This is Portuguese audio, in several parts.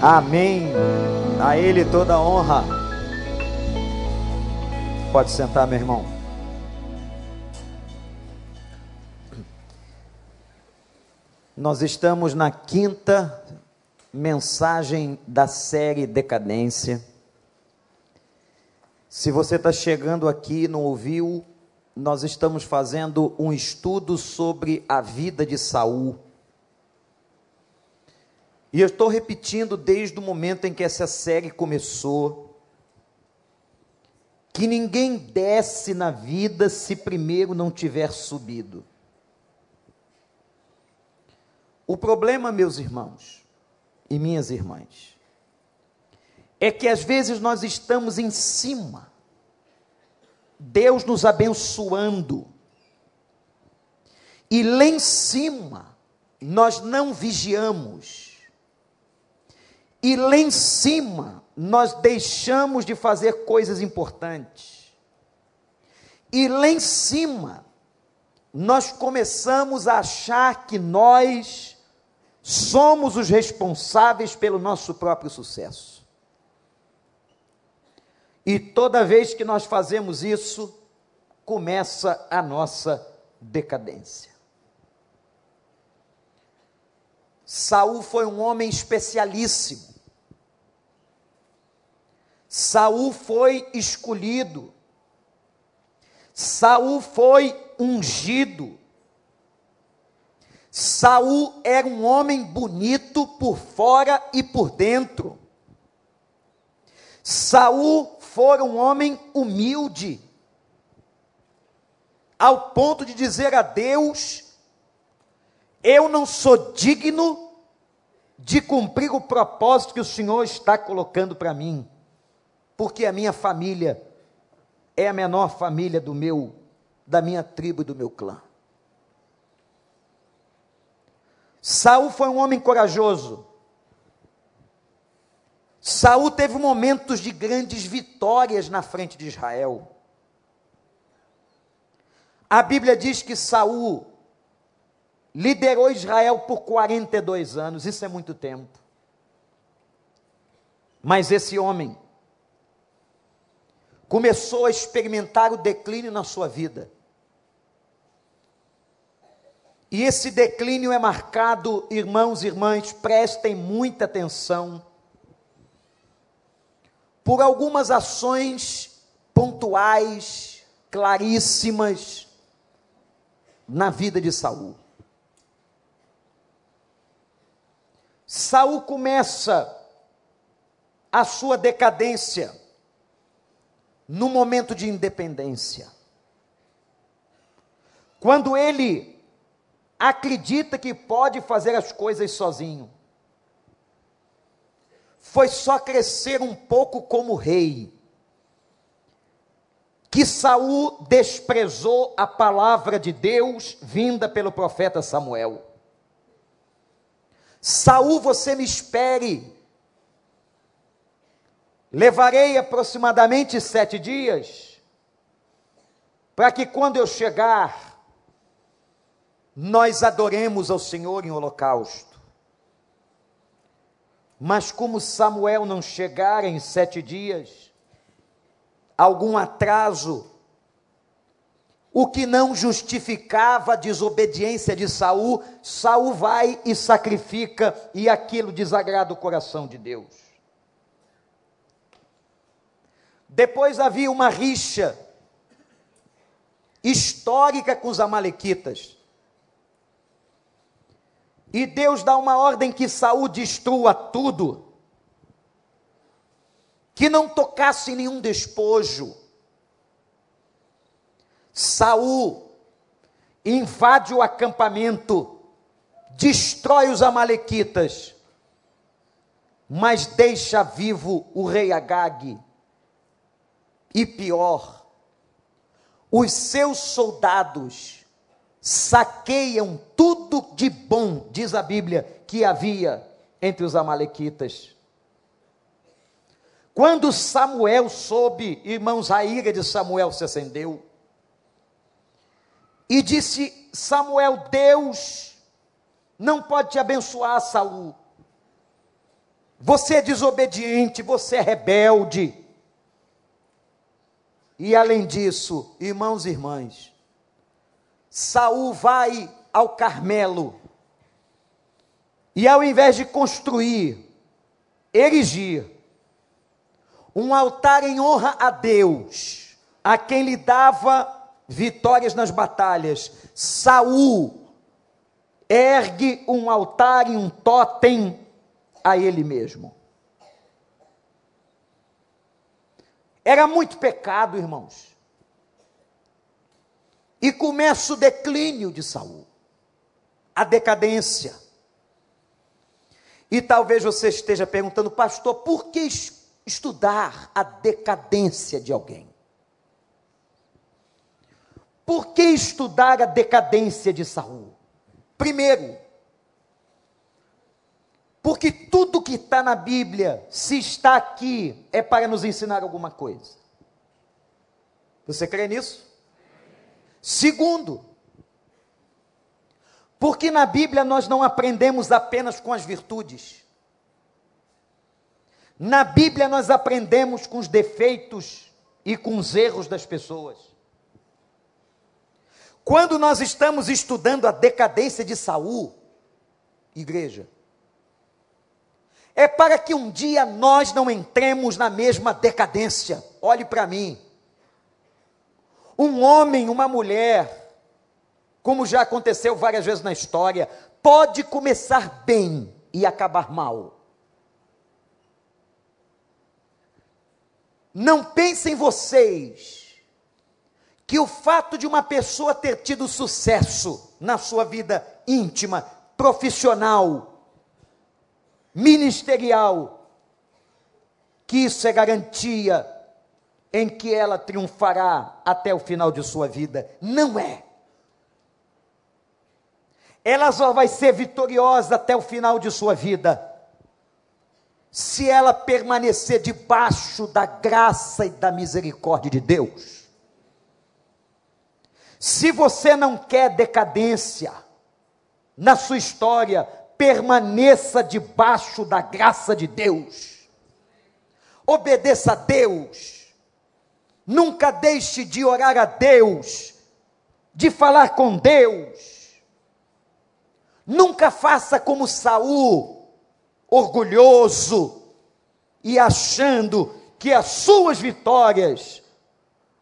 Amém. A Ele toda honra. Pode sentar, meu irmão. Nós estamos na quinta mensagem da série Decadência. Se você está chegando aqui e não ouviu, nós estamos fazendo um estudo sobre a vida de Saul. E eu estou repetindo desde o momento em que essa série começou, que ninguém desce na vida se primeiro não tiver subido. O problema, meus irmãos e minhas irmãs, é que às vezes nós estamos em cima, Deus nos abençoando, e lá em cima nós não vigiamos, e lá em cima nós deixamos de fazer coisas importantes, e lá em cima nós começamos a achar que nós somos os responsáveis pelo nosso próprio sucesso. E toda vez que nós fazemos isso, começa a nossa decadência. Saul foi um homem especialíssimo. Saul foi escolhido. Saul foi ungido. Saul era um homem bonito por fora e por dentro. Saul foi um homem humilde, ao ponto de dizer a Deus: Eu não sou digno de cumprir o propósito que o Senhor está colocando para mim, porque a minha família é a menor família do meu, da minha tribo e do meu clã. Saul foi um homem corajoso. Saul teve momentos de grandes vitórias na frente de Israel. A Bíblia diz que Saul liderou Israel por 42 anos, isso é muito tempo. Mas esse homem começou a experimentar o declínio na sua vida. E esse declínio é marcado, irmãos e irmãs, prestem muita atenção por algumas ações pontuais, claríssimas na vida de Saul. Saul começa a sua decadência no momento de independência. Quando ele acredita que pode fazer as coisas sozinho foi só crescer um pouco como rei. Que Saul desprezou a palavra de Deus vinda pelo profeta Samuel. Saul, você me espere. Levarei aproximadamente sete dias, para que quando eu chegar, nós adoremos ao Senhor em holocausto. Mas como Samuel não chegara em sete dias, algum atraso, o que não justificava a desobediência de Saul, Saul vai e sacrifica, e aquilo desagrada o coração de Deus. Depois havia uma rixa histórica com os amalequitas. E Deus dá uma ordem que Saul destrua tudo. Que não tocasse nenhum despojo. Saul invade o acampamento, destrói os amalequitas, mas deixa vivo o rei Agag. E pior, os seus soldados saqueiam tudo de bom, diz a Bíblia, que havia entre os Amalequitas. Quando Samuel soube, irmãos, a ira de Samuel se acendeu. E disse: Samuel, Deus não pode te abençoar, Saul. você é desobediente, você é rebelde. E além disso, irmãos e irmãs, Saul vai ao Carmelo e ao invés de construir, erigir um altar em honra a Deus, a quem lhe dava vitórias nas batalhas, Saul ergue um altar e um totem a ele mesmo. Era muito pecado, irmãos. E começa o declínio de Saul, a decadência. E talvez você esteja perguntando, pastor, por que estudar a decadência de alguém? Por que estudar a decadência de Saul? Primeiro, porque tudo que está na Bíblia, se está aqui, é para nos ensinar alguma coisa. Você crê nisso? Segundo, porque na Bíblia nós não aprendemos apenas com as virtudes. Na Bíblia nós aprendemos com os defeitos e com os erros das pessoas. Quando nós estamos estudando a decadência de Saul, igreja, é para que um dia nós não entremos na mesma decadência. Olhe para mim. Um homem, uma mulher, como já aconteceu várias vezes na história, pode começar bem e acabar mal. Não pensem vocês que o fato de uma pessoa ter tido sucesso na sua vida íntima, profissional, ministerial, que isso é garantia em que ela triunfará até o final de sua vida. Não é. Ela só vai ser vitoriosa até o final de sua vida se ela permanecer debaixo da graça e da misericórdia de Deus. Se você não quer decadência na sua história, permaneça debaixo da graça de Deus. Obedeça a Deus. Nunca deixe de orar a Deus, de falar com Deus. Nunca faça como Saul, orgulhoso e achando que as suas vitórias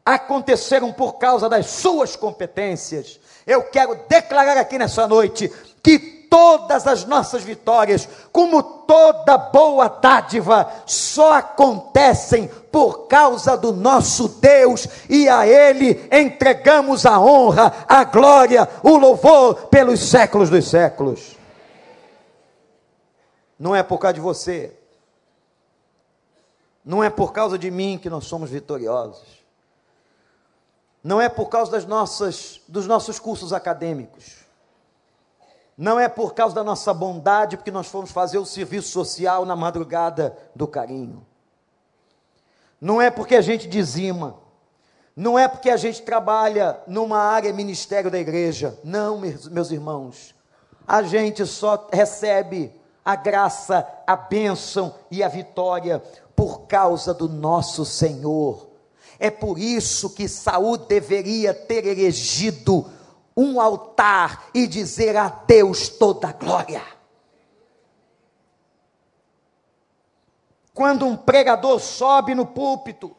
aconteceram por causa das suas competências. Eu quero declarar aqui nessa noite que todas as nossas vitórias, como toda boa dádiva, só acontecem por causa do nosso Deus e a Ele entregamos a honra, a glória, o louvor pelos séculos dos séculos. Não é por causa de você, não é por causa de mim que nós somos vitoriosos. Não é por causa das nossas, dos nossos cursos acadêmicos não é por causa da nossa bondade, porque nós fomos fazer o serviço social na madrugada do carinho. Não é porque a gente dizima. Não é porque a gente trabalha numa área ministério da igreja. Não, meus irmãos. A gente só recebe a graça, a bênção e a vitória por causa do nosso Senhor. É por isso que Saul deveria ter elegido um altar e dizer a Deus toda a glória. Quando um pregador sobe no púlpito,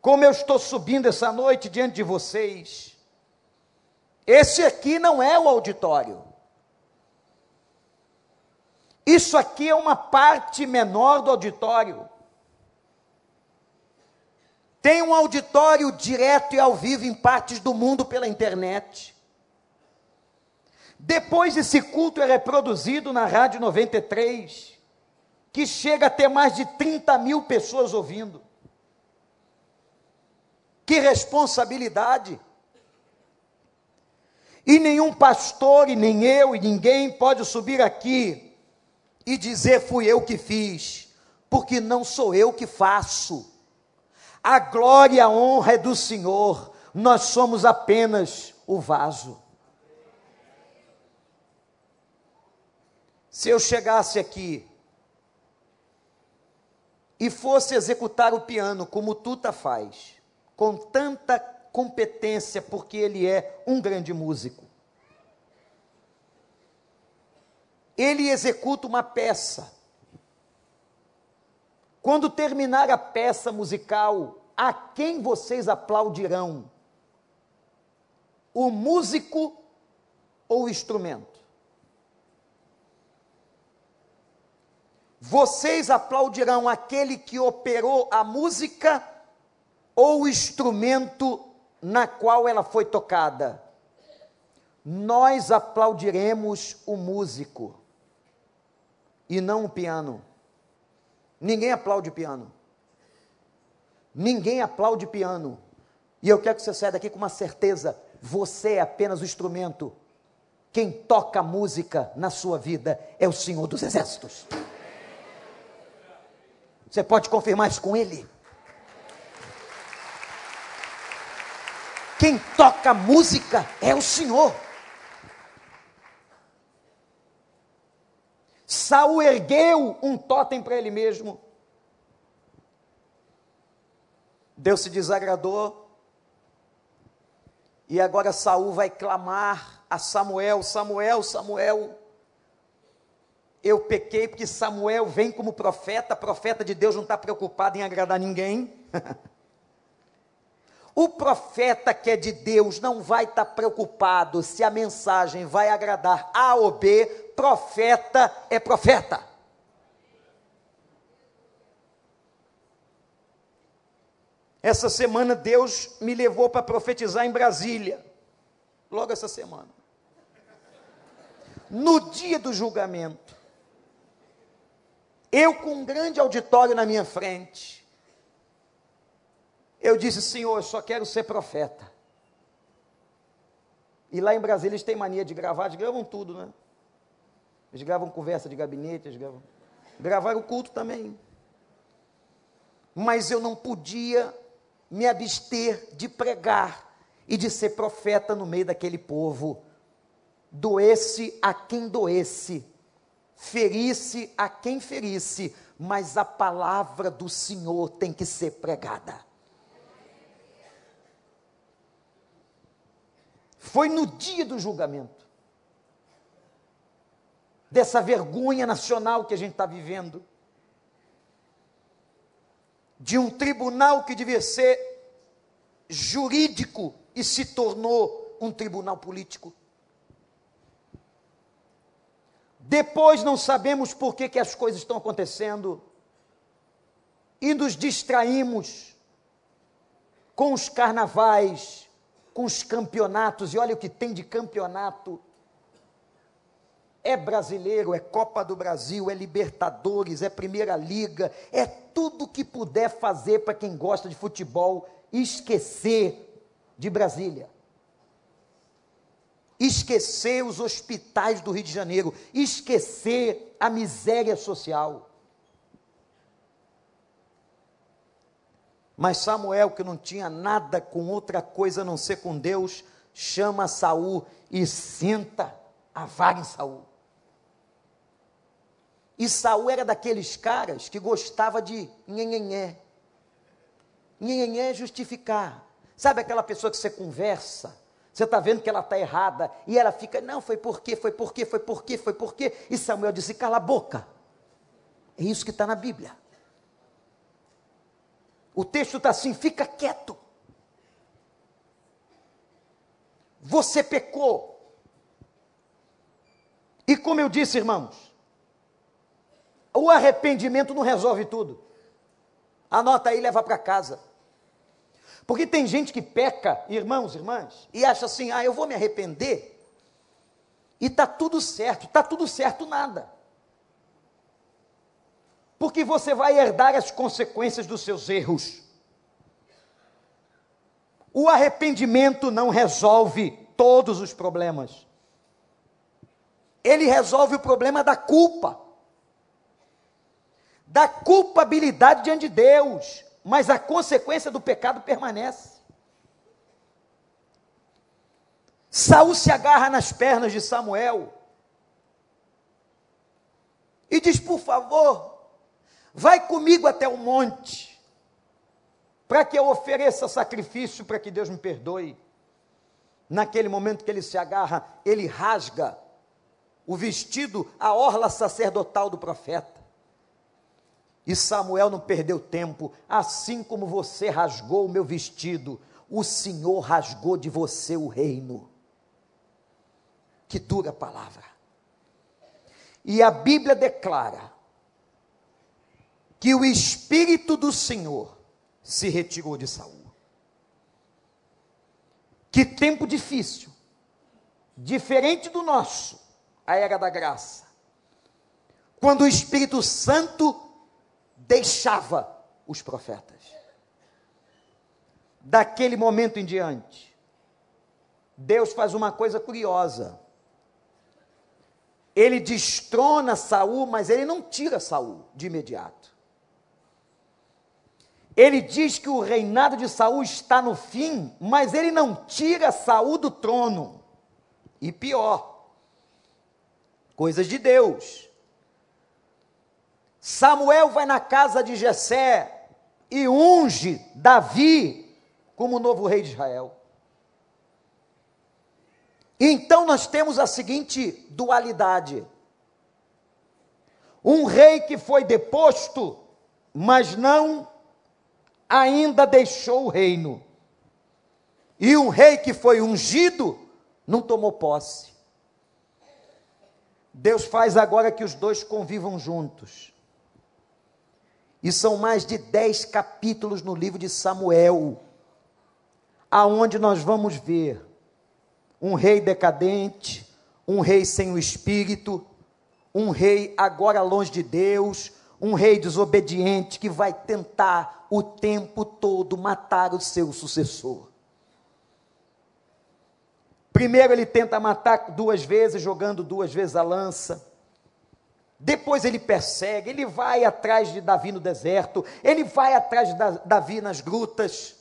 como eu estou subindo essa noite diante de vocês, esse aqui não é o auditório. Isso aqui é uma parte menor do auditório. Tem um auditório direto e ao vivo em partes do mundo pela internet. Depois esse culto é reproduzido na Rádio 93, que chega a ter mais de 30 mil pessoas ouvindo. Que responsabilidade! E nenhum pastor, e nem eu, e ninguém pode subir aqui e dizer fui eu que fiz, porque não sou eu que faço. A glória e a honra é do Senhor, nós somos apenas o vaso. Se eu chegasse aqui e fosse executar o piano como Tuta faz, com tanta competência, porque ele é um grande músico. Ele executa uma peça. Quando terminar a peça musical, a quem vocês aplaudirão? O músico ou o instrumento? Vocês aplaudirão aquele que operou a música ou o instrumento na qual ela foi tocada? Nós aplaudiremos o músico e não o piano. Ninguém aplaude piano. Ninguém aplaude piano. E eu quero que você saia daqui com uma certeza: você é apenas o instrumento. Quem toca música na sua vida é o Senhor dos Exércitos. Você pode confirmar isso com Ele? Quem toca música é o Senhor. Saul ergueu um totem para ele mesmo. Deus se desagradou. E agora Saul vai clamar a Samuel, Samuel, Samuel. Eu pequei porque Samuel vem como profeta, profeta de Deus não está preocupado em agradar ninguém. o profeta que é de Deus não vai estar tá preocupado se a mensagem vai agradar A ou B, profeta é profeta. Essa semana Deus me levou para profetizar em Brasília. Logo essa semana. No dia do julgamento, eu com um grande auditório na minha frente, eu disse, Senhor, eu só quero ser profeta. E lá em Brasília eles têm mania de gravar, eles gravam tudo, né? Eles gravam conversa de gabinete, eles gravam. Gravaram o culto também. Mas eu não podia me abster de pregar e de ser profeta no meio daquele povo. Doesse a quem doesse, ferisse a quem ferisse, mas a palavra do Senhor tem que ser pregada. Foi no dia do julgamento, dessa vergonha nacional que a gente está vivendo, de um tribunal que devia ser jurídico e se tornou um tribunal político. Depois não sabemos por que, que as coisas estão acontecendo e nos distraímos com os carnavais, com os campeonatos, e olha o que tem de campeonato. É brasileiro, é Copa do Brasil, é Libertadores, é Primeira Liga, é tudo que puder fazer para quem gosta de futebol esquecer de Brasília esquecer os hospitais do Rio de Janeiro, esquecer a miséria social. Mas Samuel, que não tinha nada com outra coisa a não ser com Deus, chama Saul e senta a vara em Saul. E Saul era daqueles caras que gostava de nhenhenhé. Nhenhenhé é justificar. Sabe aquela pessoa que você conversa você está vendo que ela está errada. E ela fica, não, foi porque, foi porque, foi porque, foi porque. E Samuel disse, cala a boca. É isso que está na Bíblia. O texto está assim, fica quieto. Você pecou. E como eu disse, irmãos, o arrependimento não resolve tudo. Anota aí e leva para casa. Porque tem gente que peca, irmãos, irmãs, e acha assim: ah, eu vou me arrepender, e está tudo certo, está tudo certo nada. Porque você vai herdar as consequências dos seus erros. O arrependimento não resolve todos os problemas. Ele resolve o problema da culpa, da culpabilidade diante de Deus mas a consequência do pecado permanece. Saul se agarra nas pernas de Samuel. e diz: Por favor, vai comigo até o monte, para que eu ofereça sacrifício para que Deus me perdoe. Naquele momento que ele se agarra, ele rasga o vestido, a orla sacerdotal do profeta. E Samuel não perdeu tempo, assim como você rasgou o meu vestido, o Senhor rasgou de você o reino. Que dura palavra. E a Bíblia declara que o Espírito do Senhor se retirou de Saul. Que tempo difícil, diferente do nosso, a era da graça. Quando o Espírito Santo deixava os profetas. Daquele momento em diante, Deus faz uma coisa curiosa. Ele destrona Saul, mas ele não tira Saul de imediato. Ele diz que o reinado de Saul está no fim, mas ele não tira Saul do trono. E pior, coisas de Deus. Samuel vai na casa de Jessé e unge Davi como novo rei de Israel. Então nós temos a seguinte dualidade: um rei que foi deposto, mas não ainda deixou o reino. E um rei que foi ungido não tomou posse. Deus faz agora que os dois convivam juntos. E são mais de dez capítulos no livro de Samuel, aonde nós vamos ver um rei decadente, um rei sem o espírito, um rei agora longe de Deus, um rei desobediente que vai tentar o tempo todo matar o seu sucessor. Primeiro ele tenta matar duas vezes, jogando duas vezes a lança. Depois ele persegue, ele vai atrás de Davi no deserto, ele vai atrás de Davi nas grutas.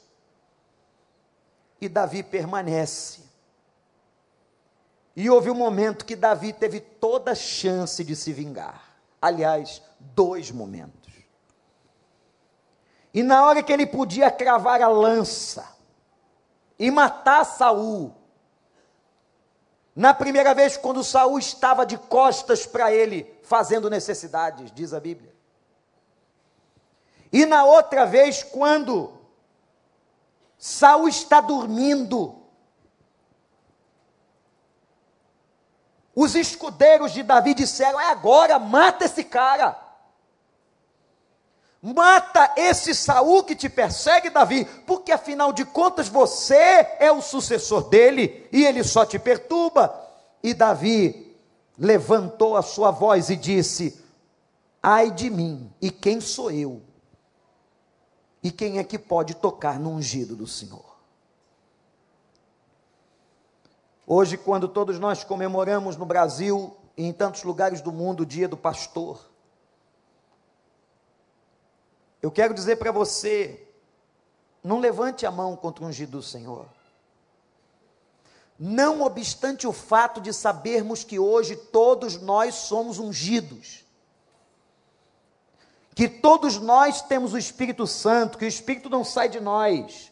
E Davi permanece. E houve um momento que Davi teve toda a chance de se vingar. Aliás, dois momentos. E na hora que ele podia cravar a lança e matar Saul, na primeira vez quando Saul estava de costas para ele, fazendo necessidades, diz a Bíblia. E na outra vez quando Saul está dormindo, os escudeiros de Davi disseram: "É agora, mata esse cara". Mata esse Saul que te persegue, Davi, porque afinal de contas você é o sucessor dele e ele só te perturba. E Davi levantou a sua voz e disse: Ai de mim, e quem sou eu? E quem é que pode tocar no ungido do Senhor? Hoje, quando todos nós comemoramos no Brasil e em tantos lugares do mundo o dia do pastor, eu quero dizer para você: não levante a mão contra o ungido do Senhor. Não obstante o fato de sabermos que hoje todos nós somos ungidos, que todos nós temos o Espírito Santo, que o Espírito não sai de nós,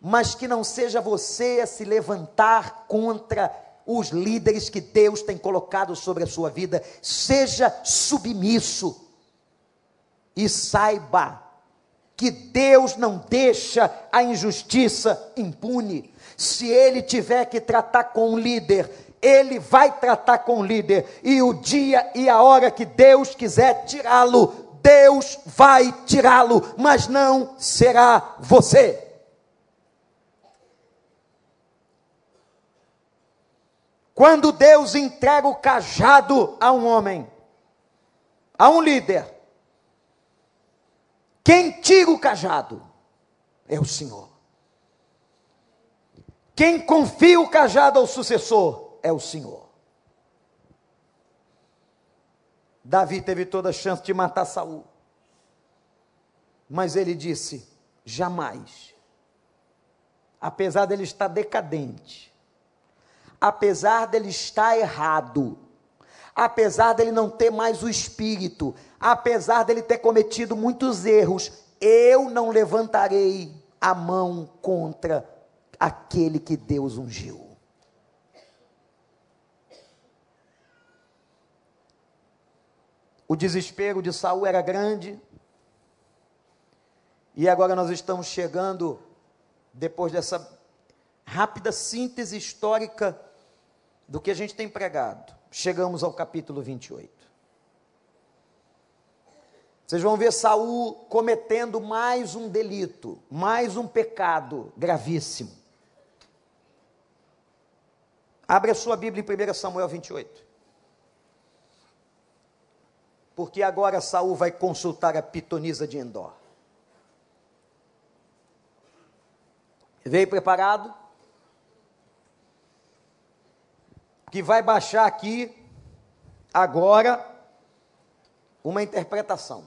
mas que não seja você a se levantar contra os líderes que Deus tem colocado sobre a sua vida, seja submisso e saiba que Deus não deixa a injustiça impune. Se ele tiver que tratar com um líder, ele vai tratar com o líder, e o dia e a hora que Deus quiser tirá-lo, Deus vai tirá-lo, mas não será você. Quando Deus entrega o cajado a um homem, a um líder, quem tira o cajado é o Senhor. Quem confia o cajado ao sucessor é o Senhor. Davi teve toda a chance de matar Saul. Mas ele disse: jamais. Apesar dele estar decadente, apesar dele estar errado, apesar dele não ter mais o espírito, apesar dele ter cometido muitos erros, eu não levantarei a mão contra aquele que Deus ungiu. O desespero de Saul era grande. E agora nós estamos chegando depois dessa rápida síntese histórica do que a gente tem pregado. Chegamos ao capítulo 28. Vocês vão ver Saul cometendo mais um delito, mais um pecado gravíssimo. Abre a sua Bíblia em 1 Samuel 28. Porque agora Saul vai consultar a pitonisa de Endor. Veio preparado? Que vai baixar aqui agora uma interpretação.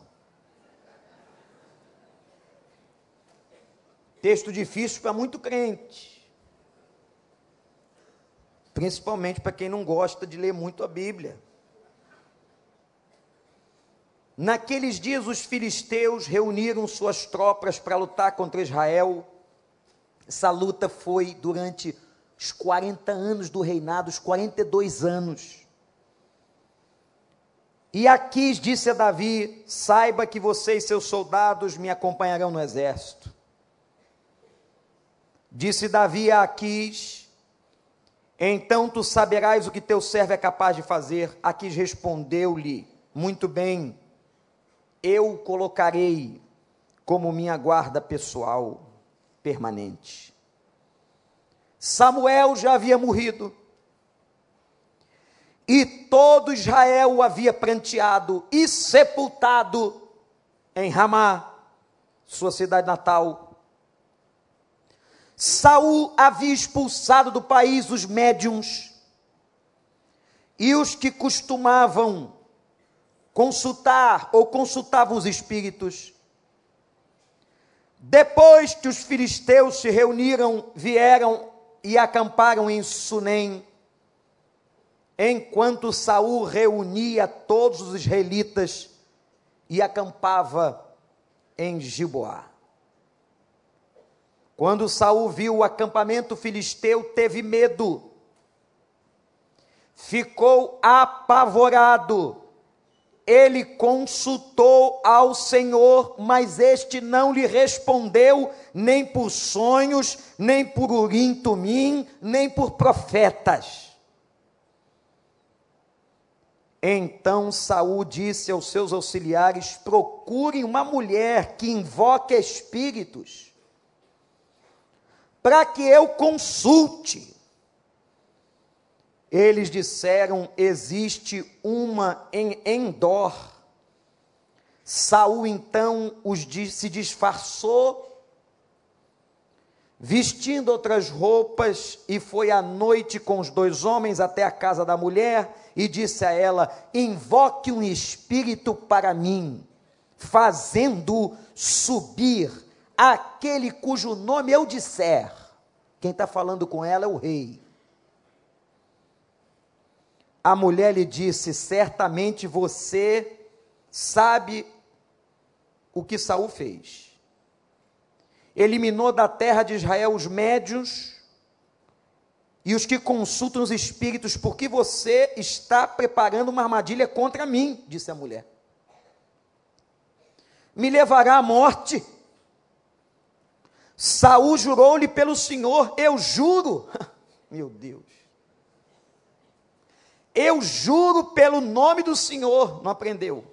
Texto difícil para muito crente. Principalmente para quem não gosta de ler muito a Bíblia. Naqueles dias, os filisteus reuniram suas tropas para lutar contra Israel essa luta foi durante os 40 anos do reinado, os 42 anos. E Aquis disse a Davi: Saiba que você e seus soldados me acompanharão no exército. Disse Davi a Aquis: Então tu saberás o que teu servo é capaz de fazer. Aquis respondeu-lhe: Muito bem, eu o colocarei como minha guarda pessoal permanente. Samuel já havia morrido. E todo Israel o havia pranteado e sepultado em Ramá, sua cidade natal. Saul havia expulsado do país os médiums e os que costumavam consultar ou consultavam os espíritos depois que os filisteus se reuniram, vieram e acamparam em Sunem, enquanto Saul reunia todos os israelitas e acampava em Giboá. Quando Saul viu o acampamento filisteu, teve medo. Ficou apavorado ele consultou ao Senhor, mas este não lhe respondeu, nem por sonhos, nem por urim tumim, nem por profetas. Então Saul disse aos seus auxiliares: procurem uma mulher que invoque espíritos, para que eu consulte. Eles disseram: existe uma em Endor. Saul então os se disfarçou, vestindo outras roupas, e foi à noite com os dois homens até a casa da mulher e disse a ela: Invoque um espírito para mim, fazendo subir aquele cujo nome eu disser. Quem está falando com ela é o rei. A mulher lhe disse: Certamente você sabe o que Saul fez. Eliminou da terra de Israel os médios e os que consultam os espíritos, porque você está preparando uma armadilha contra mim, disse a mulher. Me levará à morte. Saul jurou-lhe pelo Senhor, eu juro. Meu Deus. Eu juro pelo nome do Senhor, não aprendeu?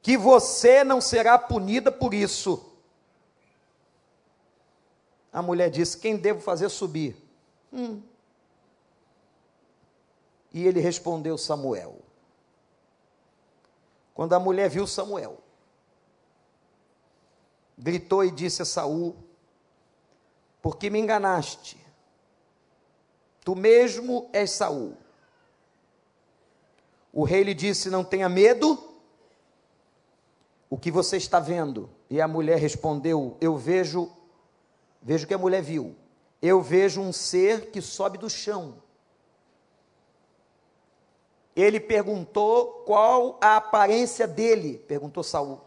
Que você não será punida por isso. A mulher disse: Quem devo fazer subir? Hum. E ele respondeu: Samuel. Quando a mulher viu Samuel, gritou e disse a Saul: Por que me enganaste? Tu mesmo és Saul. O rei lhe disse: Não tenha medo. O que você está vendo? E a mulher respondeu: Eu vejo, vejo que a mulher viu. Eu vejo um ser que sobe do chão. ele perguntou qual a aparência dele, perguntou Saul.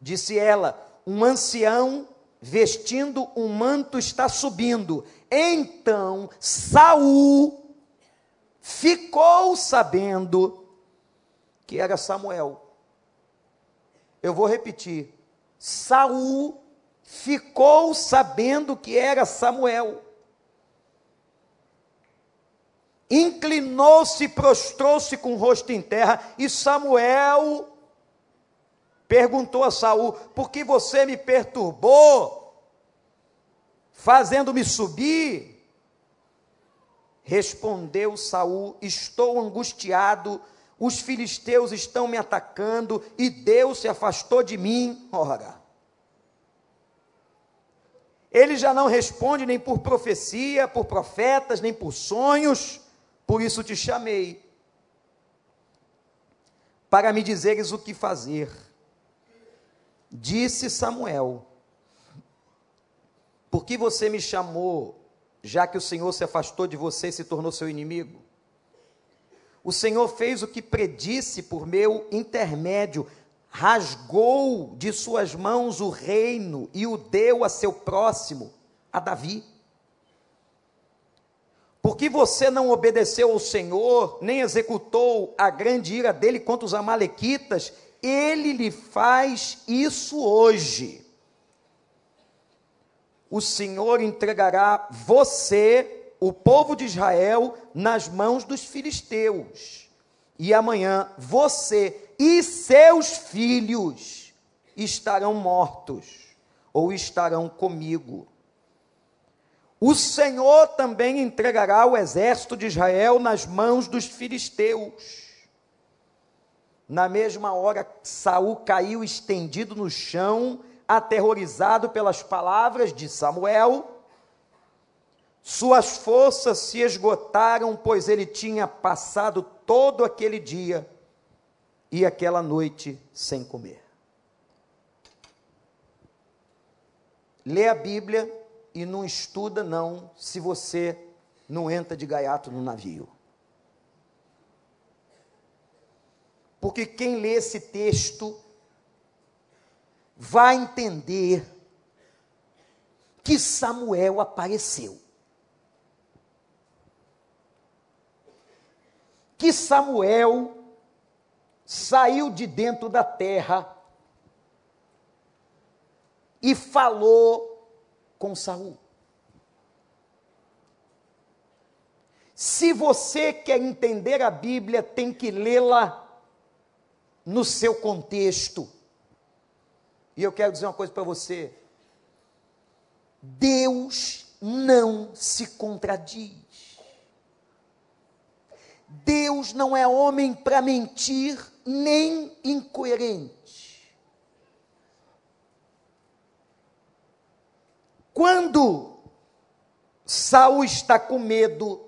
Disse ela: Um ancião vestindo um manto está subindo. Então Saul ficou sabendo que era Samuel. Eu vou repetir. Saul ficou sabendo que era Samuel. Inclinou-se, prostrou-se com o rosto em terra, e Samuel perguntou a Saul: Por que você me perturbou, fazendo-me subir? Respondeu Saul: Estou angustiado, os filisteus estão me atacando e Deus se afastou de mim. Ora, ele já não responde nem por profecia, por profetas, nem por sonhos, por isso te chamei, para me dizeres o que fazer. Disse Samuel: Por que você me chamou, já que o Senhor se afastou de você e se tornou seu inimigo? O Senhor fez o que predisse por meu intermédio, rasgou de suas mãos o reino e o deu a seu próximo, a Davi. Porque você não obedeceu ao Senhor, nem executou a grande ira dele contra os Amalequitas, ele lhe faz isso hoje. O Senhor entregará você, o povo de Israel, nas mãos dos filisteus. E amanhã você e seus filhos estarão mortos, ou estarão comigo. O Senhor também entregará o exército de Israel nas mãos dos filisteus na mesma hora, Saul caiu estendido no chão, aterrorizado pelas palavras de Samuel. Suas forças se esgotaram, pois ele tinha passado todo aquele dia e aquela noite sem comer. Lê a Bíblia e não estuda, não, se você não entra de gaiato no navio. Porque quem lê esse texto vai entender que Samuel apareceu. Que Samuel saiu de dentro da terra e falou com Saul. Se você quer entender a Bíblia, tem que lê-la no seu contexto. E eu quero dizer uma coisa para você: Deus não se contradiz. Deus não é homem para mentir, nem incoerente. Quando Saul está com medo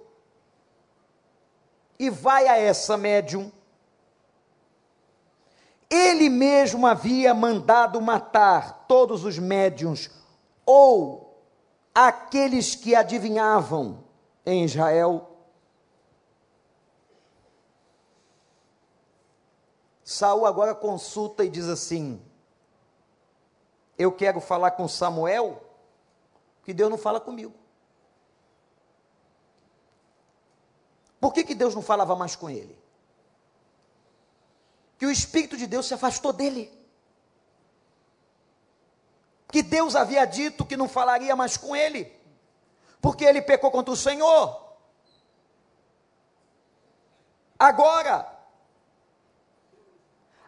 e vai a essa médium, ele mesmo havia mandado matar todos os médiuns ou aqueles que adivinhavam em Israel. Saul agora consulta e diz assim: Eu quero falar com Samuel, que Deus não fala comigo. Por que, que Deus não falava mais com ele? Que o Espírito de Deus se afastou dele. Que Deus havia dito que não falaria mais com ele, porque ele pecou contra o Senhor. Agora,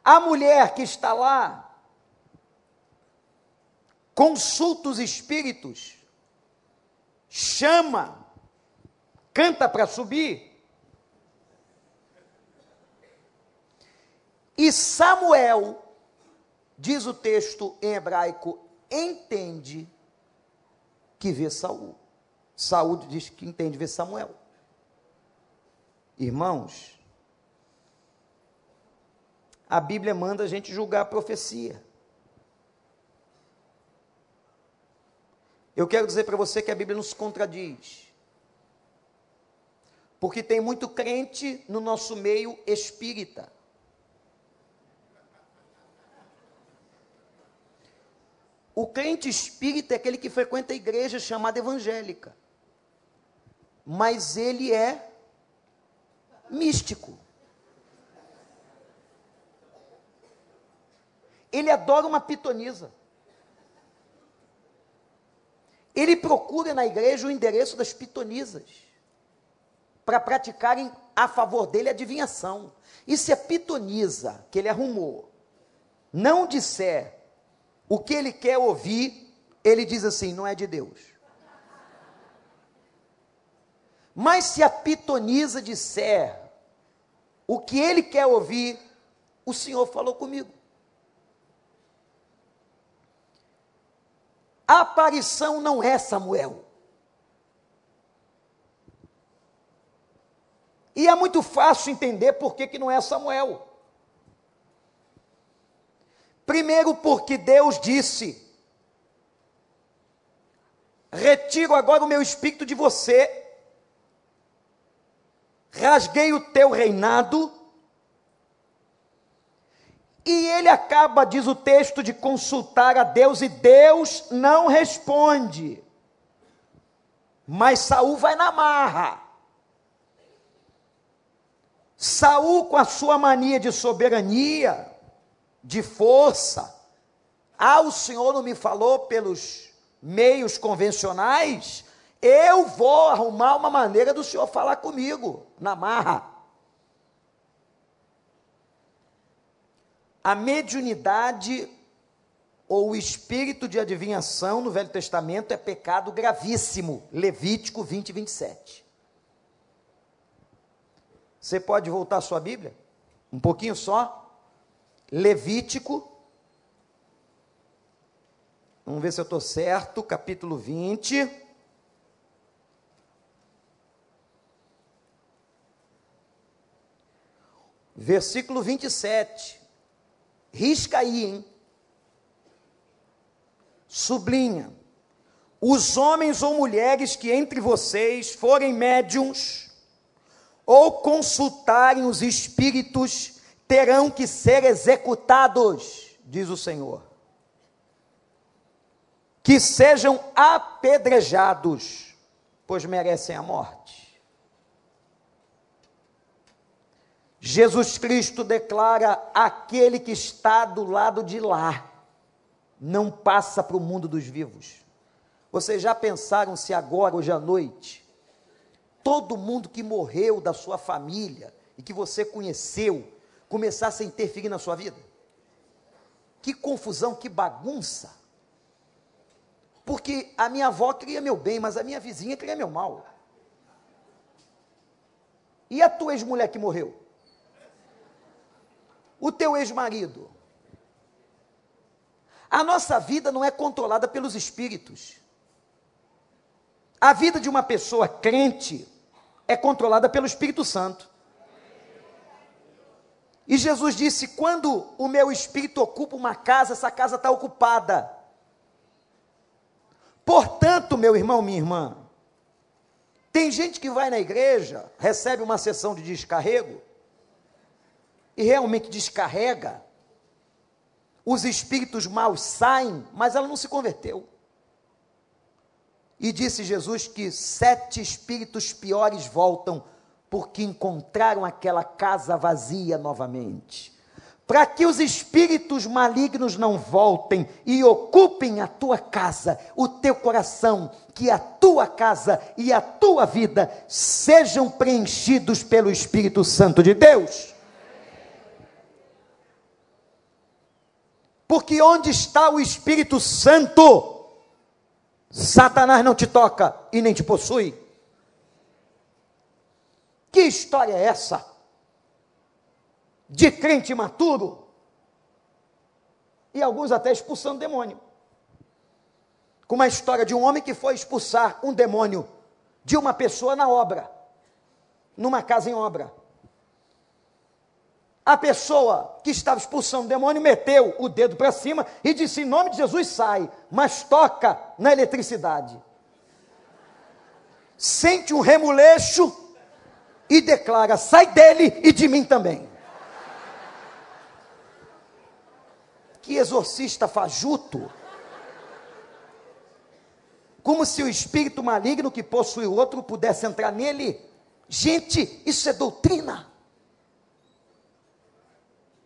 a mulher que está lá, consulta os espíritos, chama, canta para subir, E Samuel, diz o texto em hebraico, entende que vê Saul. Saul diz que entende ver Samuel. Irmãos, a Bíblia manda a gente julgar a profecia. Eu quero dizer para você que a Bíblia nos contradiz. Porque tem muito crente no nosso meio espírita. O crente espírita é aquele que frequenta a igreja chamada evangélica. Mas ele é místico. Ele adora uma pitonisa. Ele procura na igreja o endereço das pitonisas para praticarem a favor dele adivinhação. E se a pitonisa que ele arrumou não disser o que ele quer ouvir, ele diz assim: não é de Deus. Mas se a pitonisa disser o que ele quer ouvir, o Senhor falou comigo. A aparição não é Samuel. E é muito fácil entender por que, que não é Samuel. Primeiro, porque Deus disse: Retiro agora o meu espírito de você, rasguei o teu reinado, e ele acaba, diz o texto, de consultar a Deus e Deus não responde. Mas Saul vai na marra. Saul, com a sua mania de soberania, de força, ah, o Senhor não me falou pelos meios convencionais, eu vou arrumar uma maneira do Senhor falar comigo, na marra. A mediunidade ou o espírito de adivinhação no Velho Testamento é pecado gravíssimo. Levítico 20, 27. Você pode voltar à sua Bíblia? Um pouquinho só. Levítico. Vamos ver se eu estou certo. Capítulo 20. Versículo 27. Risca aí, hein? Sublinha. Os homens ou mulheres que entre vocês forem médiums ou consultarem os espíritos terão que ser executados, diz o Senhor. Que sejam apedrejados, pois merecem a morte. Jesus Cristo declara: aquele que está do lado de lá não passa para o mundo dos vivos. Vocês já pensaram se agora, hoje à noite, todo mundo que morreu da sua família e que você conheceu começasse a interferir na sua vida? Que confusão, que bagunça. Porque a minha avó queria meu bem, mas a minha vizinha queria meu mal. E a tua ex-mulher que morreu? o teu ex-marido. A nossa vida não é controlada pelos espíritos. A vida de uma pessoa crente é controlada pelo Espírito Santo. E Jesus disse: quando o meu espírito ocupa uma casa, essa casa está ocupada. Portanto, meu irmão, minha irmã, tem gente que vai na igreja, recebe uma sessão de descarrego, e realmente descarrega, os espíritos maus saem, mas ela não se converteu. E disse Jesus que sete espíritos piores voltam, porque encontraram aquela casa vazia novamente. Para que os espíritos malignos não voltem e ocupem a tua casa, o teu coração, que a tua casa e a tua vida sejam preenchidos pelo Espírito Santo de Deus. Porque onde está o Espírito Santo, Satanás não te toca e nem te possui. Que história é essa? De crente maturo? E alguns até expulsando demônio. Com uma história de um homem que foi expulsar um demônio de uma pessoa na obra, numa casa em obra. A pessoa que estava expulsando o demônio meteu o dedo para cima e disse: Em nome de Jesus, sai, mas toca na eletricidade. Sente um remuleixo e declara: sai dele e de mim também. Que exorcista fajuto. Como se o espírito maligno que possui o outro pudesse entrar nele. Gente, isso é doutrina.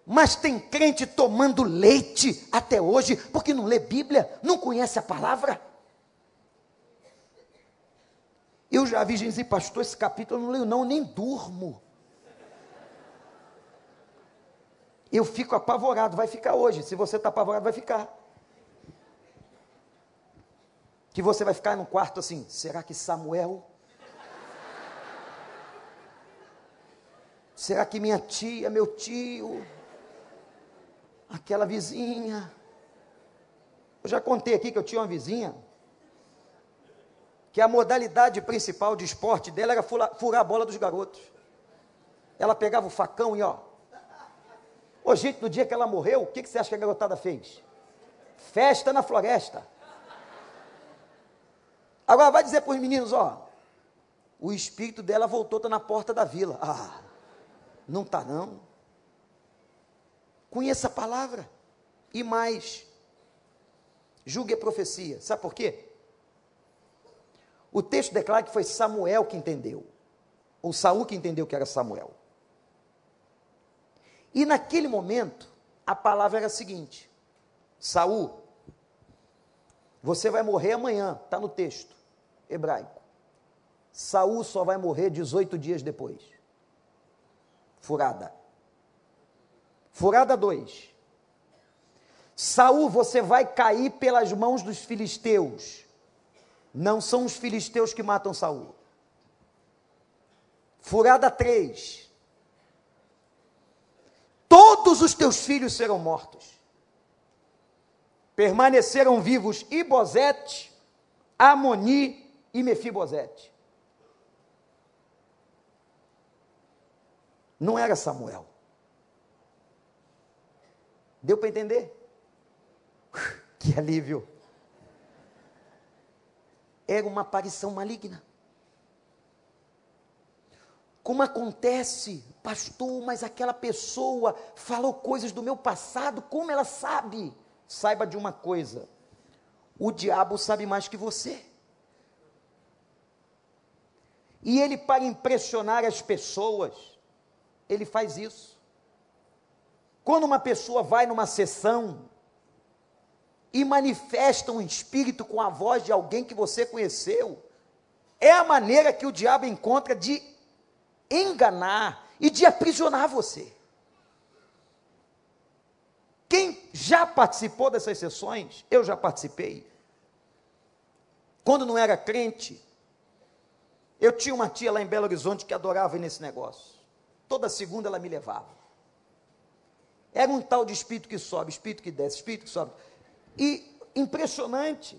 Mas tem crente tomando leite até hoje, porque não lê Bíblia, não conhece a palavra. Eu já vi gente dizer, pastor, esse capítulo eu não leio, não, nem durmo. Eu fico apavorado, vai ficar hoje. Se você está apavorado, vai ficar. Que você vai ficar no quarto assim, será que Samuel? Será que minha tia, meu tio, aquela vizinha? Eu já contei aqui que eu tinha uma vizinha que a modalidade principal de esporte dela era furar, a bola dos garotos. Ela pegava o facão e ó. Ô, gente, no dia que ela morreu, o que, que você acha que a garotada fez? Festa na floresta. Agora vai dizer para os meninos, ó. O espírito dela voltou, está na porta da vila. Ah, não está não. Conheça a palavra. E mais. Julgue a profecia. Sabe por quê? O texto declara que foi Samuel que entendeu, ou Saul que entendeu que era Samuel. E naquele momento, a palavra era a seguinte: Saul, você vai morrer amanhã, está no texto hebraico. Saul só vai morrer 18 dias depois. Furada. Furada 2. Saul, você vai cair pelas mãos dos filisteus. Não são os filisteus que matam Saul. Furada 3. Todos os teus filhos serão mortos. Permaneceram vivos Ibosete, Amoni e Mefibosete. Não era Samuel. Deu para entender? Que alívio era uma aparição maligna. Como acontece, pastor, mas aquela pessoa falou coisas do meu passado, como ela sabe? Saiba de uma coisa: o diabo sabe mais que você. E ele, para impressionar as pessoas, ele faz isso. Quando uma pessoa vai numa sessão e manifesta um espírito com a voz de alguém que você conheceu. É a maneira que o diabo encontra de enganar e de aprisionar você. Quem já participou dessas sessões? Eu já participei. Quando não era crente, eu tinha uma tia lá em Belo Horizonte que adorava ir nesse negócio. Toda segunda ela me levava. Era um tal de espírito que sobe, espírito que desce, espírito que sobe. E impressionante,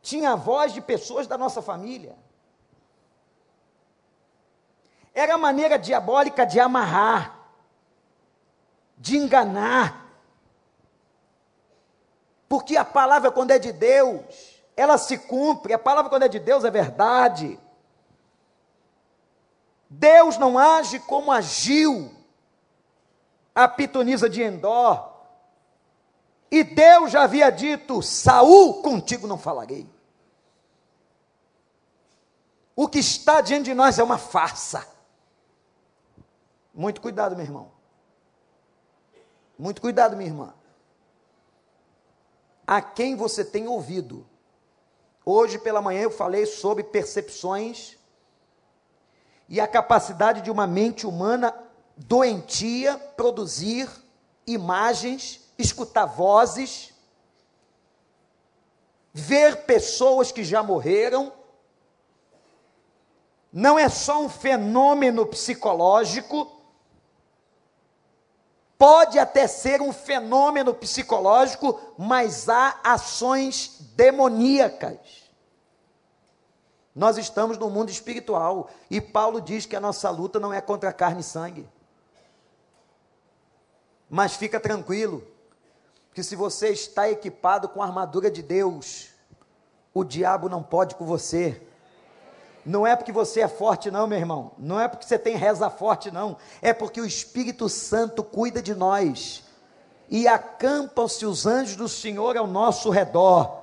tinha a voz de pessoas da nossa família. Era a maneira diabólica de amarrar, de enganar. Porque a palavra, quando é de Deus, ela se cumpre, a palavra, quando é de Deus, é verdade. Deus não age como agiu a pitonisa de Endor, e Deus já havia dito: Saul, contigo não falarei. O que está diante de nós é uma farsa. Muito cuidado, meu irmão. Muito cuidado, minha irmã. A quem você tem ouvido? Hoje pela manhã eu falei sobre percepções e a capacidade de uma mente humana doentia produzir imagens escutar vozes, ver pessoas que já morreram. Não é só um fenômeno psicológico, pode até ser um fenômeno psicológico, mas há ações demoníacas. Nós estamos no mundo espiritual e Paulo diz que a nossa luta não é contra carne e sangue. Mas fica tranquilo, que se você está equipado com a armadura de Deus, o diabo não pode com você. Não é porque você é forte, não, meu irmão. Não é porque você tem reza forte, não. É porque o Espírito Santo cuida de nós. E acampam-se os anjos do Senhor ao nosso redor.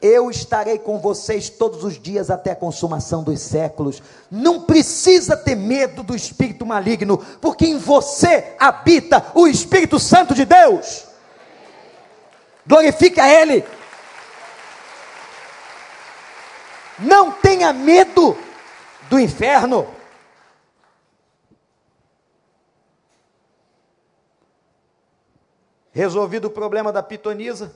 Eu estarei com vocês todos os dias até a consumação dos séculos. Não precisa ter medo do espírito maligno, porque em você habita o Espírito Santo de Deus. Glorifica Ele. Não tenha medo do inferno. Resolvido o problema da pitonisa,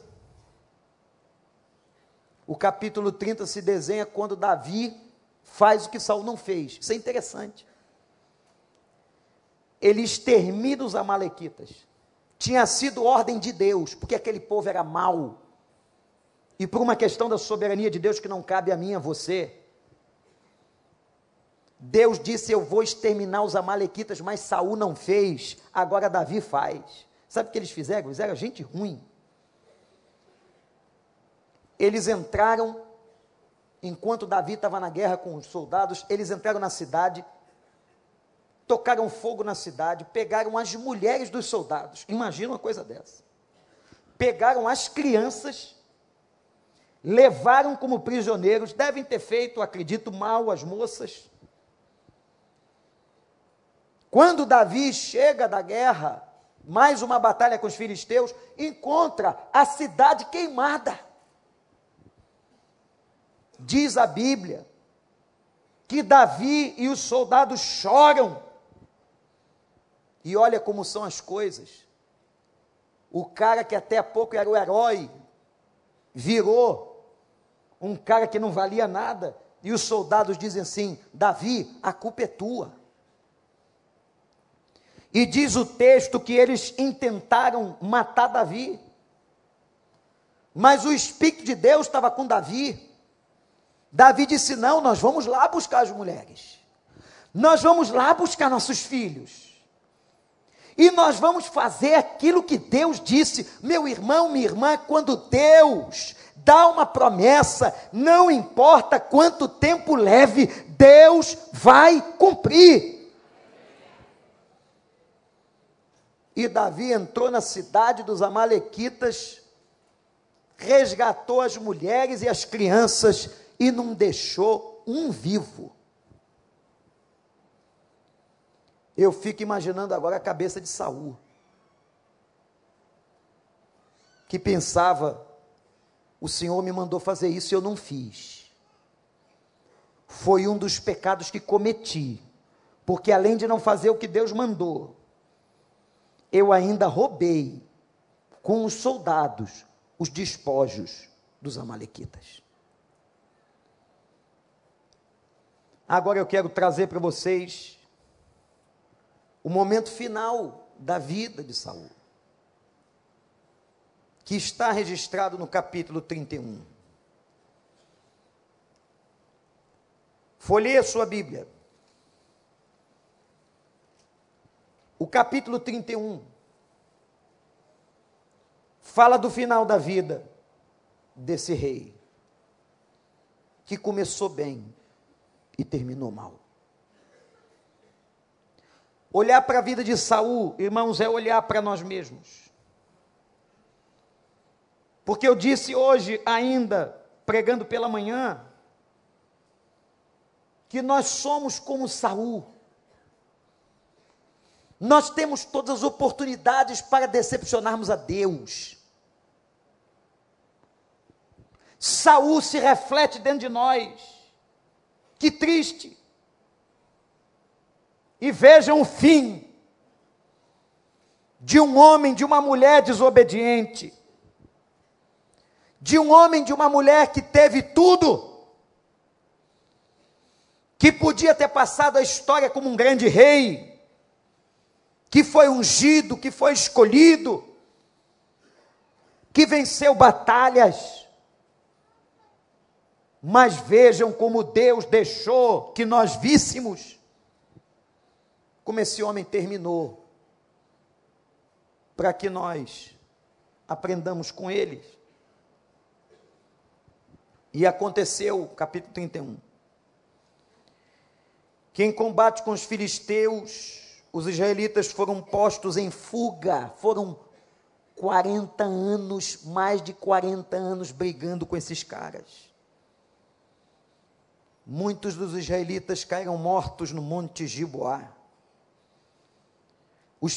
o capítulo 30 se desenha quando Davi faz o que Saul não fez. Isso é interessante. Ele extermina os amalequitas. Tinha sido ordem de Deus, porque aquele povo era mau e por uma questão da soberania de Deus que não cabe a mim, a você. Deus disse: Eu vou exterminar os Amalequitas, mas Saul não fez, agora Davi faz. Sabe o que eles fizeram? Eles eram gente ruim. Eles entraram, enquanto Davi estava na guerra com os soldados, eles entraram na cidade, tocaram fogo na cidade, pegaram as mulheres dos soldados. Imagina uma coisa dessa. Pegaram as crianças levaram como prisioneiros, devem ter feito, acredito, mal as moças. Quando Davi chega da guerra, mais uma batalha com os filisteus, encontra a cidade queimada. Diz a Bíblia que Davi e os soldados choram. E olha como são as coisas. O cara que até há pouco era o herói, virou um cara que não valia nada, e os soldados dizem assim: Davi, a culpa é tua. E diz o texto que eles intentaram matar Davi, mas o Espírito de Deus estava com Davi. Davi disse: Não, nós vamos lá buscar as mulheres, nós vamos lá buscar nossos filhos. E nós vamos fazer aquilo que Deus disse, meu irmão, minha irmã, quando Deus dá uma promessa, não importa quanto tempo leve, Deus vai cumprir. E Davi entrou na cidade dos Amalequitas, resgatou as mulheres e as crianças e não deixou um vivo. Eu fico imaginando agora a cabeça de Saul, que pensava o Senhor me mandou fazer isso e eu não fiz. Foi um dos pecados que cometi, porque além de não fazer o que Deus mandou, eu ainda roubei com os soldados os despojos dos Amalequitas. Agora eu quero trazer para vocês o momento final da vida de Saul que está registrado no capítulo 31. Folheie a sua Bíblia. O capítulo 31 fala do final da vida desse rei, que começou bem e terminou mal. Olhar para a vida de Saul, irmãos, é olhar para nós mesmos. Porque eu disse hoje ainda, pregando pela manhã, que nós somos como Saul. Nós temos todas as oportunidades para decepcionarmos a Deus. Saul se reflete dentro de nós. Que triste. E vejam o fim de um homem, de uma mulher desobediente de um homem, de uma mulher que teve tudo, que podia ter passado a história como um grande rei, que foi ungido, que foi escolhido, que venceu batalhas. Mas vejam como Deus deixou que nós víssemos como esse homem terminou, para que nós aprendamos com eles. E aconteceu, capítulo 31. que em combate com os filisteus, os israelitas foram postos em fuga, foram 40 anos, mais de 40 anos brigando com esses caras. Muitos dos israelitas caíram mortos no monte Giboá. Os,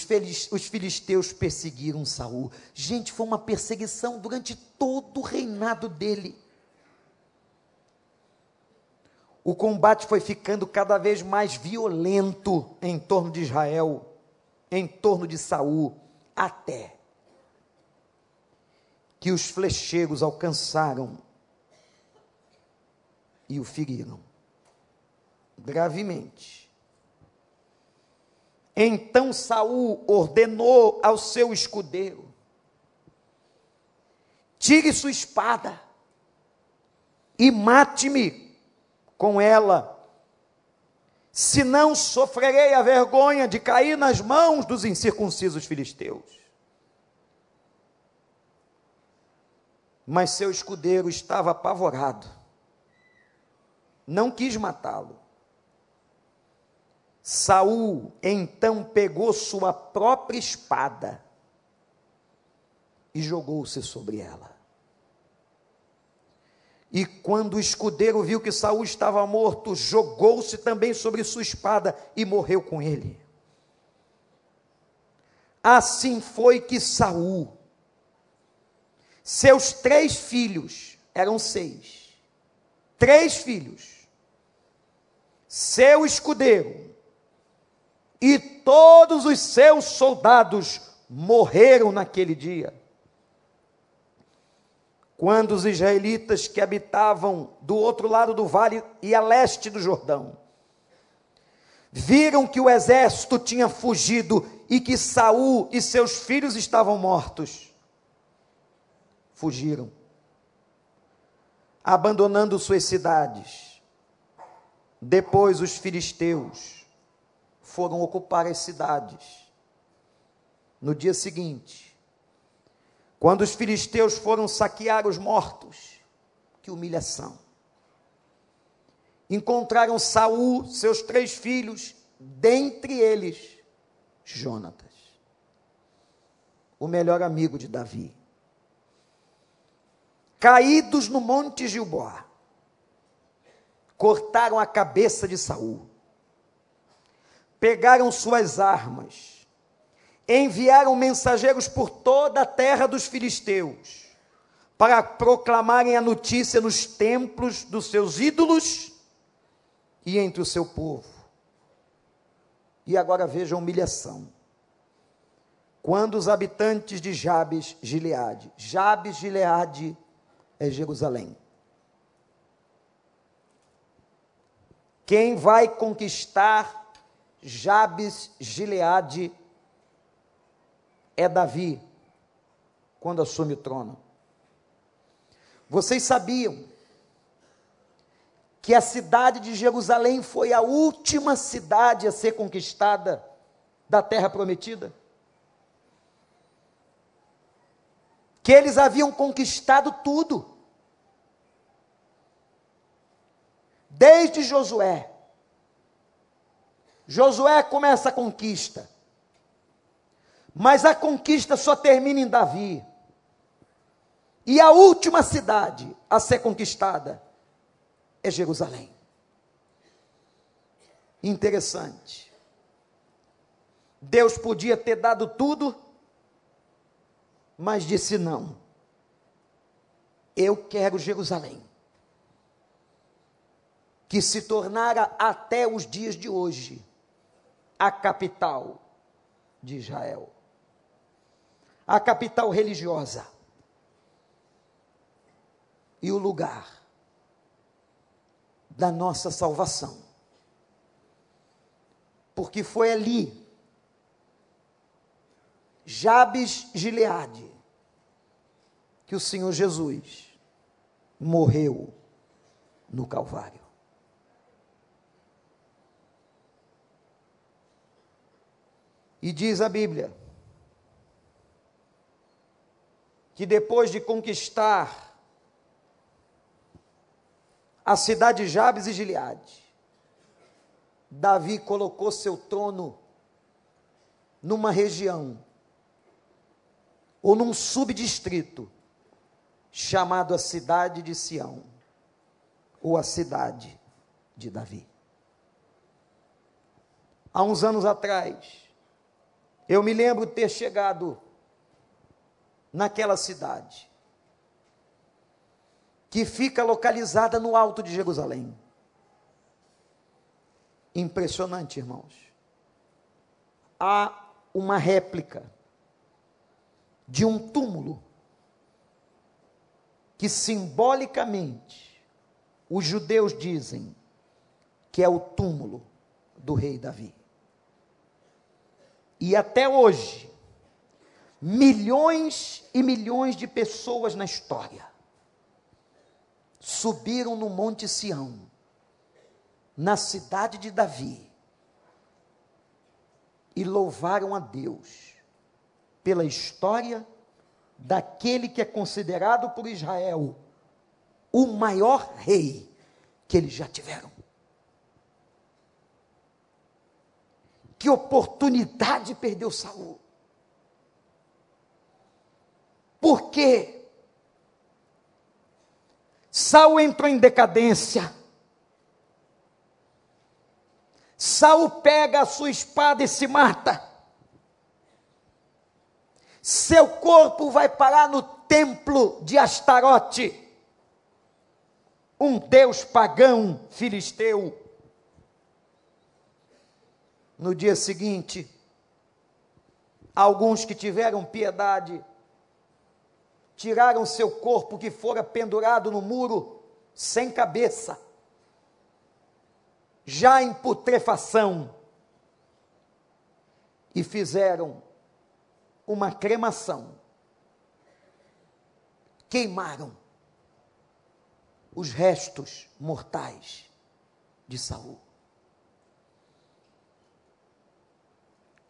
filisteus perseguiram Saul. Gente, foi uma perseguição durante todo o reinado dele. O combate foi ficando cada vez mais violento em torno de Israel, em torno de Saul, até que os flecheiros alcançaram e o feriram gravemente. Então Saul ordenou ao seu escudeiro: tire sua espada e mate-me com ela, senão sofrerei a vergonha de cair nas mãos dos incircuncisos filisteus. Mas seu escudeiro estava apavorado, não quis matá-lo. Saul então pegou sua própria espada e jogou-se sobre ela. E quando o escudeiro viu que Saul estava morto, jogou-se também sobre sua espada e morreu com ele. Assim foi que Saul, seus três filhos, eram seis, três filhos, seu escudeiro, e todos os seus soldados morreram naquele dia. Quando os israelitas que habitavam do outro lado do vale e a leste do Jordão viram que o exército tinha fugido e que Saul e seus filhos estavam mortos, fugiram, abandonando suas cidades. Depois os filisteus foram ocupar as cidades. No dia seguinte, quando os filisteus foram saquear os mortos, que humilhação. Encontraram Saul, seus três filhos, dentre eles Jonatas, o melhor amigo de Davi. Caídos no monte Gilboa, cortaram a cabeça de Saul pegaram suas armas, enviaram mensageiros por toda a terra dos filisteus, para proclamarem a notícia nos templos dos seus ídolos e entre o seu povo. E agora veja a humilhação. Quando os habitantes de Jabes, Gileade, Jabes, Gileade é Jerusalém. Quem vai conquistar Jabes Gileade é Davi, quando assume o trono. Vocês sabiam que a cidade de Jerusalém foi a última cidade a ser conquistada da terra prometida? Que eles haviam conquistado tudo. Desde Josué, Josué começa a conquista. Mas a conquista só termina em Davi. E a última cidade a ser conquistada é Jerusalém. Interessante. Deus podia ter dado tudo, mas disse não. Eu quero Jerusalém. Que se tornara até os dias de hoje a capital de Israel, a capital religiosa e o lugar da nossa salvação. Porque foi ali, Jabes Gileade, que o Senhor Jesus morreu no Calvário. E diz a Bíblia que depois de conquistar a cidade de Jabes e Gileade, Davi colocou seu trono numa região ou num subdistrito chamado a cidade de Sião ou a cidade de Davi. Há uns anos atrás, eu me lembro ter chegado naquela cidade, que fica localizada no alto de Jerusalém. Impressionante, irmãos. Há uma réplica de um túmulo que simbolicamente os judeus dizem que é o túmulo do rei Davi. E até hoje, milhões e milhões de pessoas na história subiram no Monte Sião, na cidade de Davi, e louvaram a Deus pela história daquele que é considerado por Israel o maior rei que eles já tiveram. Que oportunidade perdeu Saul. Por quê? Saul entrou em decadência. Saul pega a sua espada e se mata. Seu corpo vai parar no templo de Astarote, um deus pagão filisteu. No dia seguinte, alguns que tiveram piedade tiraram seu corpo que fora pendurado no muro, sem cabeça, já em putrefação, e fizeram uma cremação. Queimaram os restos mortais de Saul.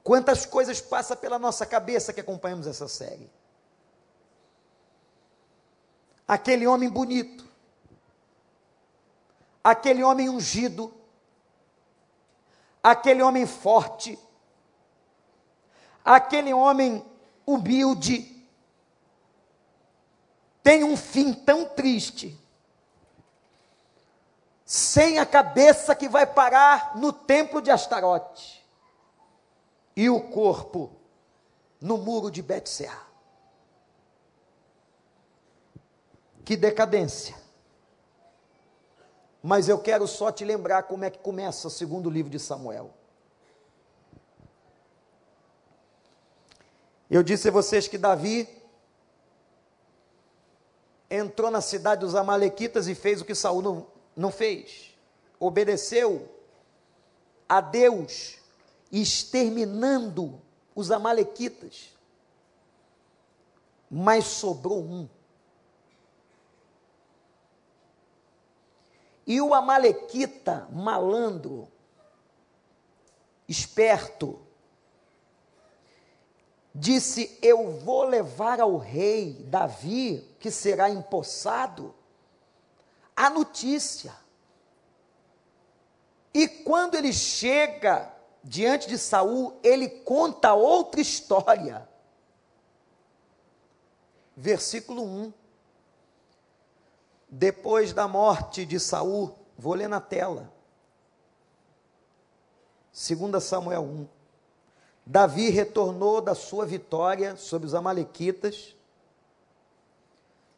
Quantas coisas passa pela nossa cabeça que acompanhamos essa série? Aquele homem bonito, aquele homem ungido, aquele homem forte, aquele homem humilde, tem um fim tão triste, sem a cabeça que vai parar no templo de Astarote e o corpo no muro de Betseá. Que decadência. Mas eu quero só te lembrar como é que começa o segundo livro de Samuel. Eu disse a vocês que Davi entrou na cidade dos Amalequitas e fez o que Saul não, não fez. Obedeceu a Deus exterminando os Amalequitas. Mas sobrou um. E o Amalequita, malandro, esperto, disse: Eu vou levar ao rei Davi, que será empossado, a notícia. E quando ele chega diante de Saul, ele conta outra história. Versículo 1. Depois da morte de Saul, vou ler na tela. 2 Samuel 1. Davi retornou da sua vitória sobre os Amalequitas.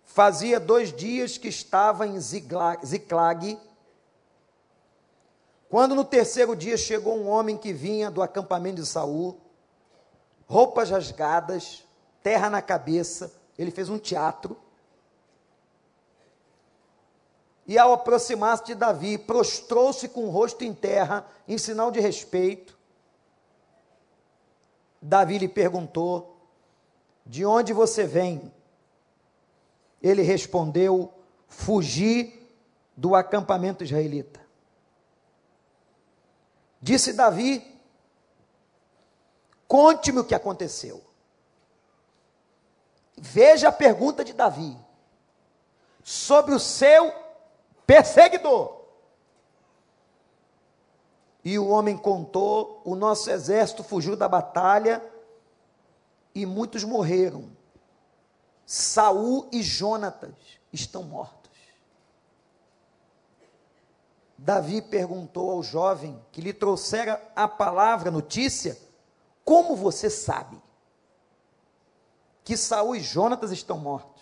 Fazia dois dias que estava em Ziclag, quando no terceiro dia chegou um homem que vinha do acampamento de Saul, roupas rasgadas, terra na cabeça, ele fez um teatro. E ao aproximar-se de Davi, prostrou-se com o rosto em terra, em sinal de respeito. Davi lhe perguntou: De onde você vem? Ele respondeu: Fugi do acampamento israelita. Disse Davi: Conte-me o que aconteceu. Veja a pergunta de Davi sobre o seu perseguidor. E o homem contou: o nosso exército fugiu da batalha e muitos morreram. Saul e Jonatas estão mortos. Davi perguntou ao jovem que lhe trouxera a palavra, notícia: Como você sabe que Saul e Jonatas estão mortos?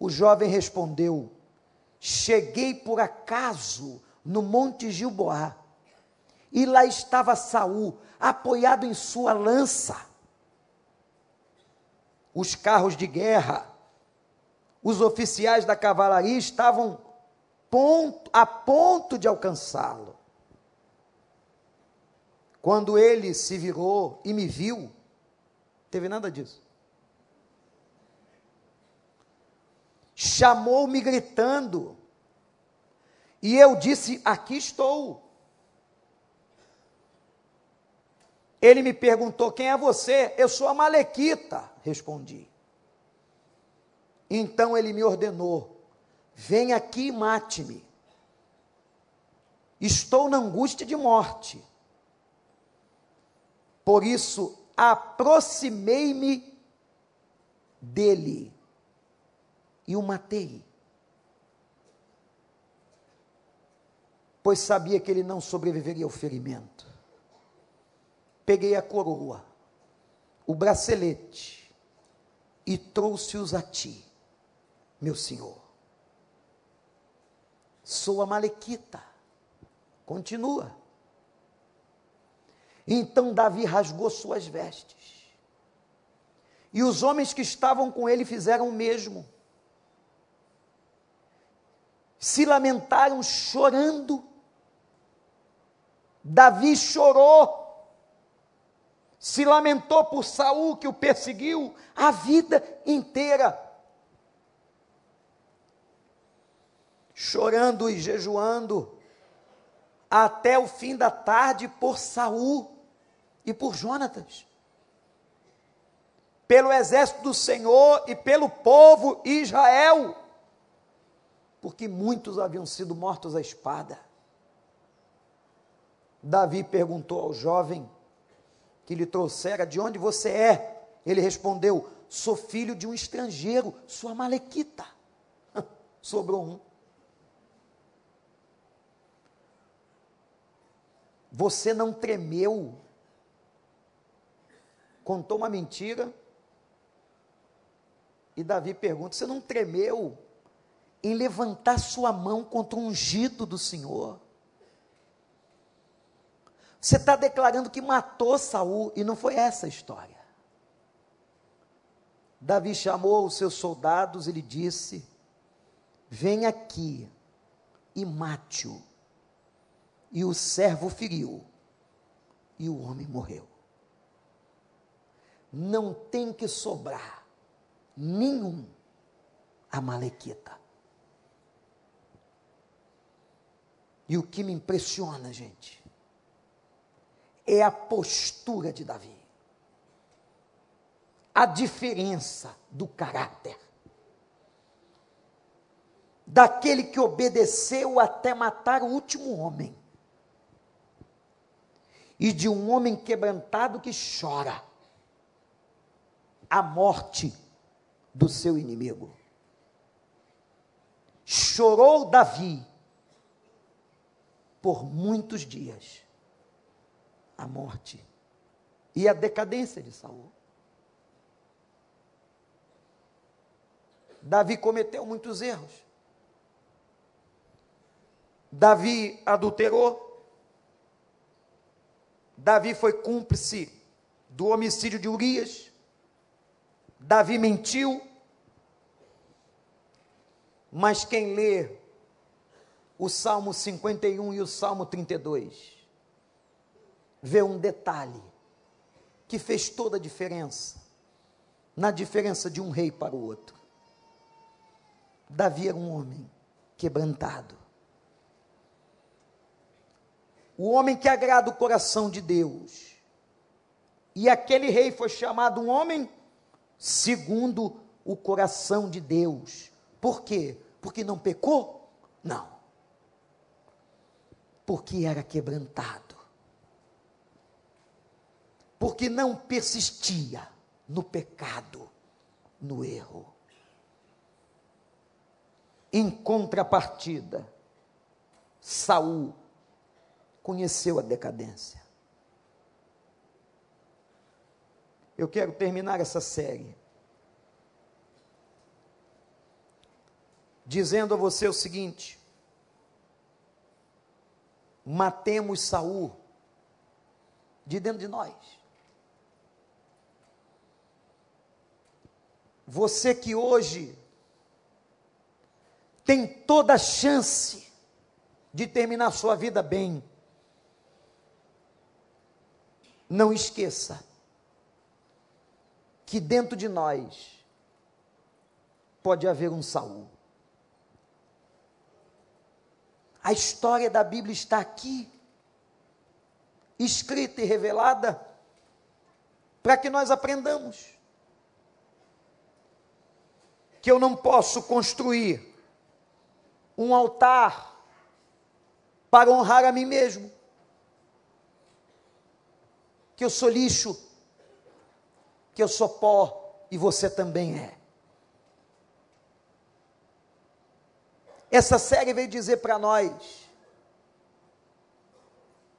O jovem respondeu: Cheguei por acaso no Monte Gilboá, e lá estava Saul, apoiado em sua lança. Os carros de guerra, os oficiais da cavalaria estavam ponto, a ponto de alcançá-lo. Quando ele se virou e me viu, teve nada disso. Chamou-me gritando, e eu disse: Aqui estou. Ele me perguntou: Quem é você? Eu sou a Malequita, respondi. Então ele me ordenou: Vem aqui e mate-me. Estou na angústia de morte. Por isso, aproximei-me dele e o matei. Pois sabia que ele não sobreviveria ao ferimento peguei a coroa, o bracelete e trouxe-os a ti, meu senhor. Sou a Malequita. Continua. Então Davi rasgou suas vestes. E os homens que estavam com ele fizeram o mesmo. Se lamentaram chorando. Davi chorou se lamentou por Saul que o perseguiu a vida inteira. Chorando e jejuando até o fim da tarde por Saul e por Jonatas. Pelo exército do Senhor e pelo povo Israel. Porque muitos haviam sido mortos à espada. Davi perguntou ao jovem: que lhe trouxera, de onde você é? Ele respondeu: Sou filho de um estrangeiro, sua malequita. Sobrou um. Você não tremeu, contou uma mentira. E Davi pergunta: Você não tremeu em levantar sua mão contra o ungido do Senhor? Você está declarando que matou Saul e não foi essa a história. Davi chamou os seus soldados e lhe disse: Vem aqui e mate-o. E o servo feriu, e o homem morreu. Não tem que sobrar nenhum amalequita. E o que me impressiona, gente, é a postura de Davi. A diferença do caráter. Daquele que obedeceu até matar o último homem. E de um homem quebrantado que chora a morte do seu inimigo. Chorou Davi por muitos dias a morte e a decadência de Saul. Davi cometeu muitos erros. Davi adulterou. Davi foi cúmplice do homicídio de Urias. Davi mentiu. Mas quem lê o Salmo 51 e o Salmo 32 vê um detalhe que fez toda a diferença na diferença de um rei para o outro. Davi era um homem quebrantado. O homem que agrada o coração de Deus. E aquele rei foi chamado um homem segundo o coração de Deus. Por quê? Porque não pecou? Não. Porque era quebrantado. Porque não persistia no pecado, no erro. Em contrapartida, Saul conheceu a decadência. Eu quero terminar essa série dizendo a você o seguinte: matemos Saul de dentro de nós. Você que hoje tem toda a chance de terminar sua vida bem, não esqueça que dentro de nós pode haver um Saul. A história da Bíblia está aqui, escrita e revelada, para que nós aprendamos que eu não posso construir um altar para honrar a mim mesmo, que eu sou lixo, que eu sou pó e você também é. Essa série veio dizer para nós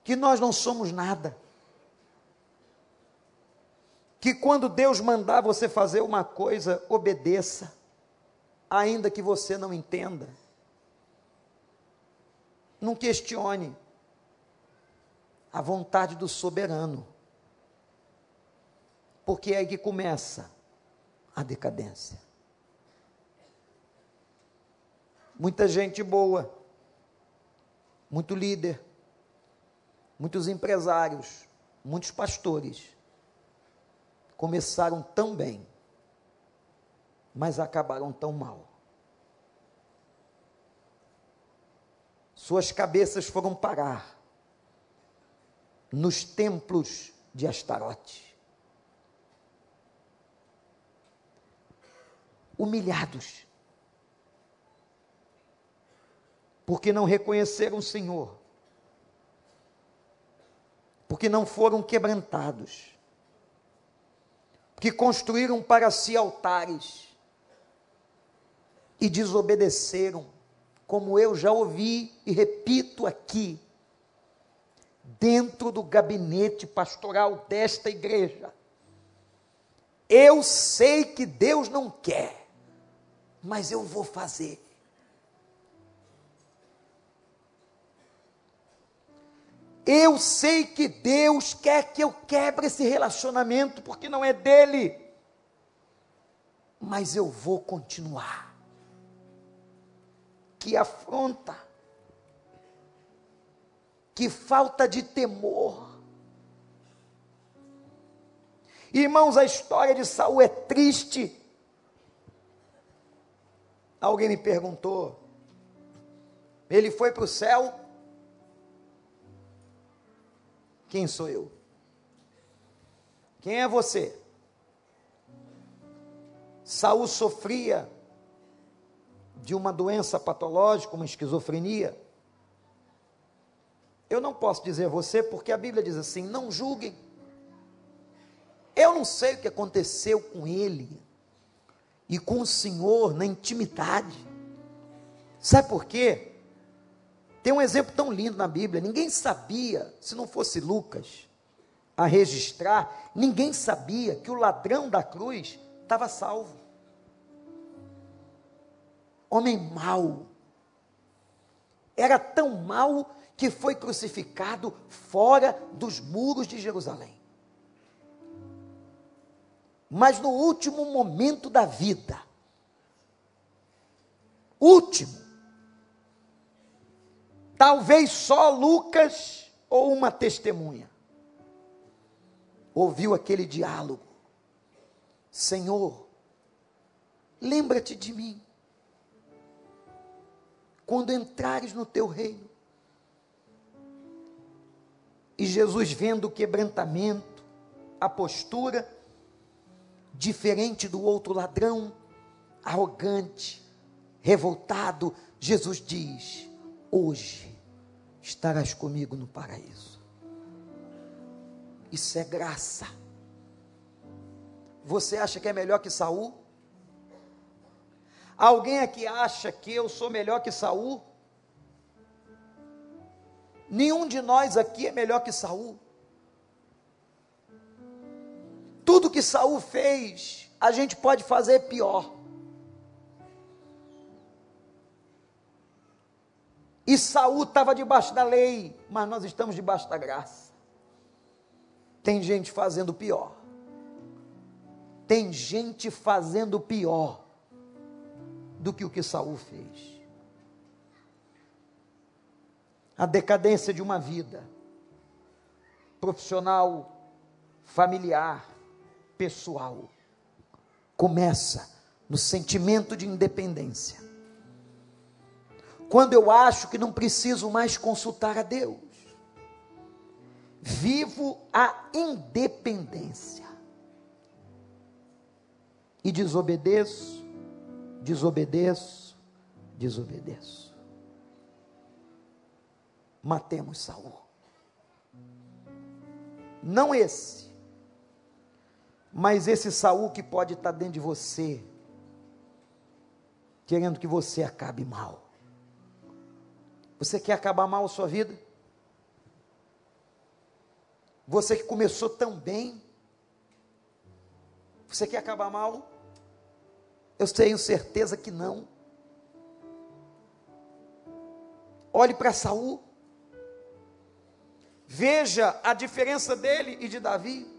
que nós não somos nada. Que quando Deus mandar você fazer uma coisa, obedeça, ainda que você não entenda. Não questione a vontade do soberano, porque é aí que começa a decadência. muita gente boa, muito líder, muitos empresários, muitos pastores começaram tão bem, mas acabaram tão mal. Suas cabeças foram parar nos templos de Astarote. Humilhados porque não reconheceram o Senhor, porque não foram quebrantados, porque construíram para si altares e desobedeceram, como eu já ouvi e repito aqui, dentro do gabinete pastoral desta igreja. Eu sei que Deus não quer, mas eu vou fazer. Eu sei que Deus quer que eu quebre esse relacionamento, porque não é dele. Mas eu vou continuar. Que afronta. Que falta de temor. Irmãos, a história de Saul é triste. Alguém me perguntou. Ele foi para o céu quem sou eu? Quem é você? Saul sofria de uma doença patológica, uma esquizofrenia. Eu não posso dizer você porque a Bíblia diz assim: não julguem. Eu não sei o que aconteceu com ele e com o Senhor na intimidade. Sabe por quê? Tem um exemplo tão lindo na Bíblia. Ninguém sabia, se não fosse Lucas a registrar, ninguém sabia que o ladrão da cruz estava salvo. Homem mau. Era tão mau que foi crucificado fora dos muros de Jerusalém. Mas no último momento da vida, último, Talvez só Lucas ou uma testemunha ouviu aquele diálogo. Senhor, lembra-te de mim quando entrares no teu reino. E Jesus, vendo o quebrantamento, a postura diferente do outro ladrão, arrogante, revoltado, Jesus diz: Hoje estarás comigo no paraíso. Isso é graça. Você acha que é melhor que Saul? Alguém aqui acha que eu sou melhor que Saul? Nenhum de nós aqui é melhor que Saul. Tudo que Saul fez, a gente pode fazer pior. E Saul estava debaixo da lei, mas nós estamos debaixo da graça. Tem gente fazendo pior. Tem gente fazendo pior do que o que Saul fez. A decadência de uma vida profissional, familiar, pessoal começa no sentimento de independência quando eu acho que não preciso mais consultar a Deus. Vivo a independência. E desobedeço, desobedeço, desobedeço. Matemos Saul. Não esse, mas esse Saul que pode estar dentro de você, querendo que você acabe mal. Você quer acabar mal a sua vida? Você que começou tão bem, você quer acabar mal? Eu tenho certeza que não. Olhe para Saul. Veja a diferença dele e de Davi.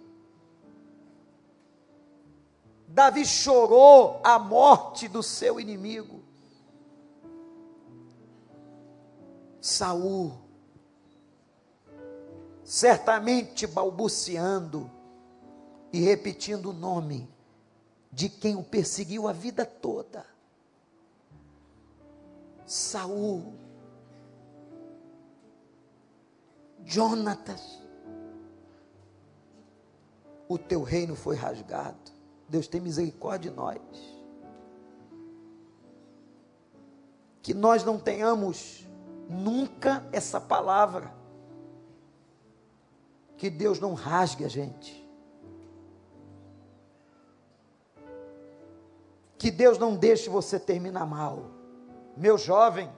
Davi chorou a morte do seu inimigo. Saul, certamente balbuciando e repetindo o nome de quem o perseguiu a vida toda. Saul, Jonatas, o teu reino foi rasgado. Deus tem misericórdia de nós. Que nós não tenhamos nunca essa palavra. Que Deus não rasgue a gente. Que Deus não deixe você terminar mal. Meu jovem,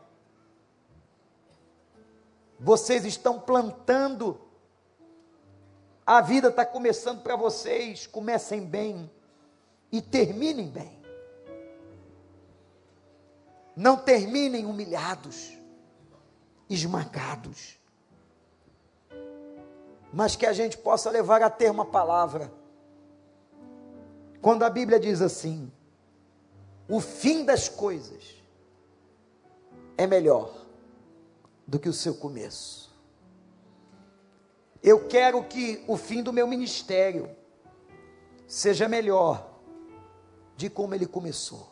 vocês estão plantando, a vida está começando para vocês. Comecem bem e terminem bem. Não terminem humilhados esmagados. Mas que a gente possa levar a ter uma palavra. Quando a Bíblia diz assim: o fim das coisas é melhor do que o seu começo. Eu quero que o fim do meu ministério seja melhor de como ele começou.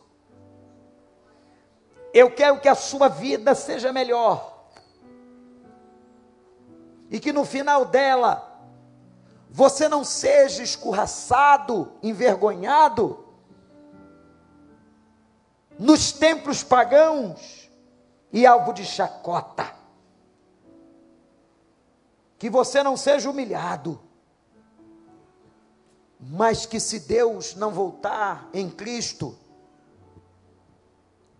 Eu quero que a sua vida seja melhor e que no final dela você não seja escorraçado, envergonhado nos templos pagãos e alvo de chacota. Que você não seja humilhado, mas que se Deus não voltar em Cristo,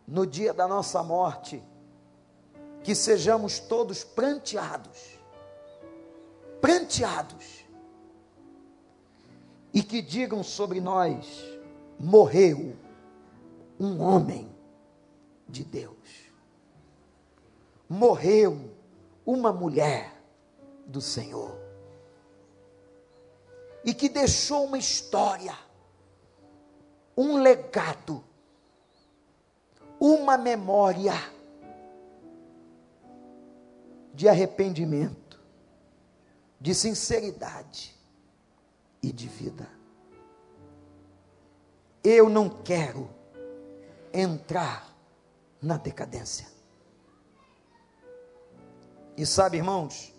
no dia da nossa morte, que sejamos todos pranteados pranteados, e que digam sobre nós: morreu um homem de Deus, morreu uma mulher do Senhor, e que deixou uma história, um legado, uma memória de arrependimento de sinceridade e de vida. Eu não quero entrar na decadência. E sabe, irmãos,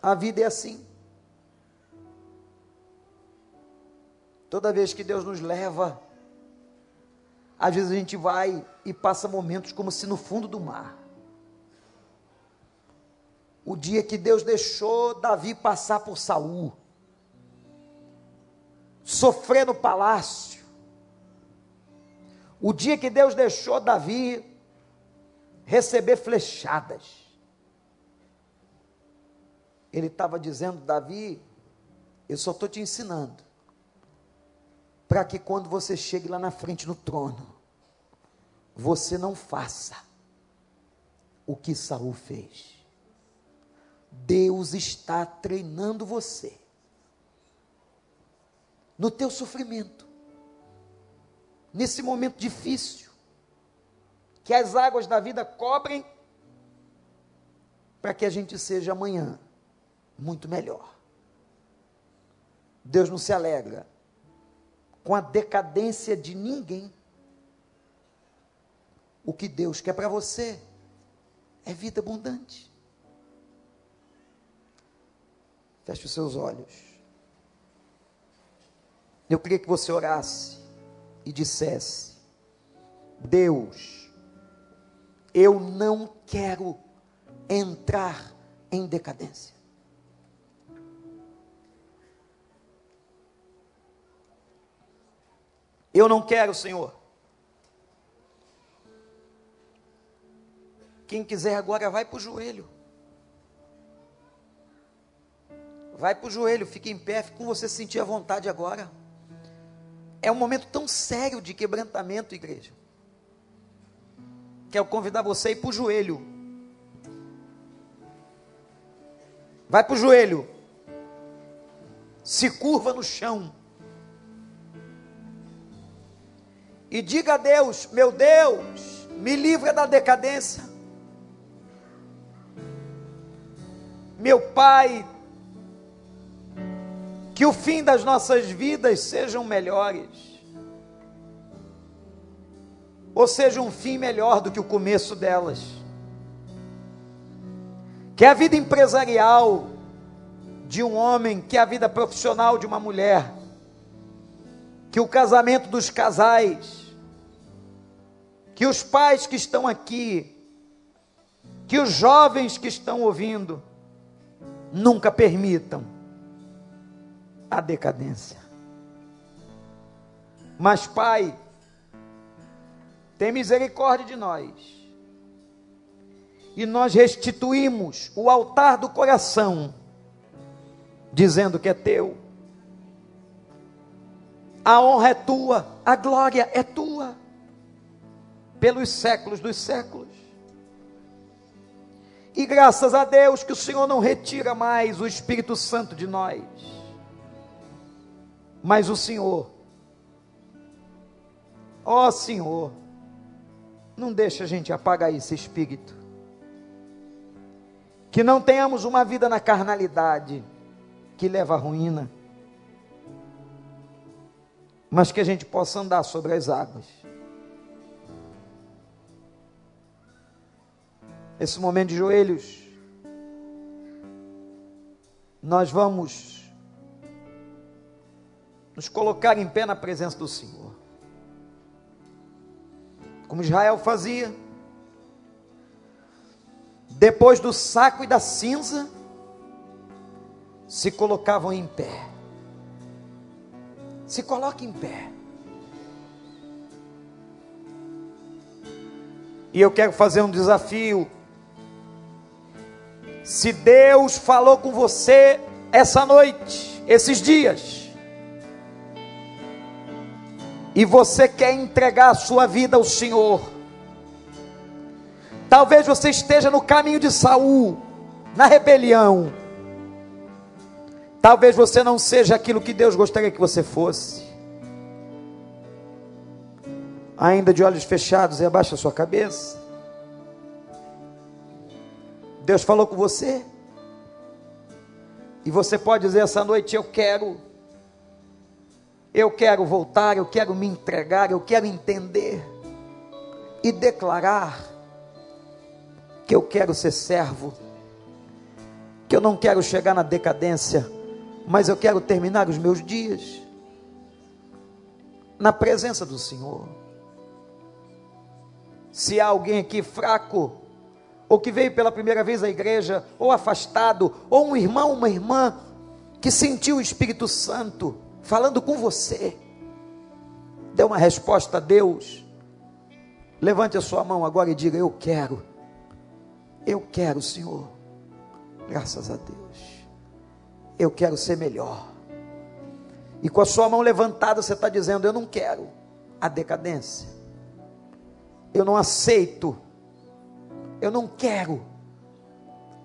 a vida é assim. Toda vez que Deus nos leva, às vezes a gente vai e passa momentos como se no fundo do mar o dia que Deus deixou Davi passar por Saul, sofrer no palácio, o dia que Deus deixou Davi receber flechadas. Ele estava dizendo, Davi, eu só estou te ensinando, para que quando você chegue lá na frente no trono, você não faça o que Saul fez. Deus está treinando você no teu sofrimento, nesse momento difícil, que as águas da vida cobrem, para que a gente seja amanhã muito melhor. Deus não se alegra com a decadência de ninguém. O que Deus quer para você é vida abundante. Feche os seus olhos. Eu queria que você orasse e dissesse: Deus, eu não quero entrar em decadência. Eu não quero, Senhor. Quem quiser agora, vai para o joelho. Vai para o joelho, fique em pé, fique com você sentir a vontade agora. É um momento tão sério de quebrantamento, igreja. Quero convidar você a ir para o joelho. Vai para o joelho. Se curva no chão. E diga a Deus: Meu Deus, me livra da decadência. Meu Pai, que o fim das nossas vidas sejam melhores. Ou seja, um fim melhor do que o começo delas. Que a vida empresarial de um homem, que a vida profissional de uma mulher, que o casamento dos casais, que os pais que estão aqui, que os jovens que estão ouvindo, nunca permitam a decadência. Mas, Pai, tem misericórdia de nós. E nós restituímos o altar do coração, dizendo que é teu. A honra é tua, a glória é tua, pelos séculos dos séculos. E graças a Deus que o Senhor não retira mais o Espírito Santo de nós mas o Senhor, ó Senhor, não deixa a gente apagar esse espírito. Que não tenhamos uma vida na carnalidade que leva à ruína, mas que a gente possa andar sobre as águas. Esse momento de joelhos, nós vamos nos colocar em pé na presença do Senhor. Como Israel fazia. Depois do saco e da cinza, se colocavam em pé. Se coloque em pé. E eu quero fazer um desafio. Se Deus falou com você essa noite, esses dias, e você quer entregar a sua vida ao Senhor. Talvez você esteja no caminho de Saul, na rebelião. Talvez você não seja aquilo que Deus gostaria que você fosse. Ainda de olhos fechados e abaixa a sua cabeça. Deus falou com você. E você pode dizer essa noite: Eu quero eu quero voltar, eu quero me entregar, eu quero entender e declarar que eu quero ser servo, que eu não quero chegar na decadência, mas eu quero terminar os meus dias na presença do Senhor. Se há alguém aqui fraco, ou que veio pela primeira vez à igreja, ou afastado, ou um irmão, uma irmã que sentiu o Espírito Santo falando com você, dê uma resposta a Deus. Levante a sua mão agora e diga: Eu quero, eu quero, Senhor, graças a Deus, eu quero ser melhor. E com a sua mão levantada, você está dizendo: Eu não quero a decadência, eu não aceito eu não quero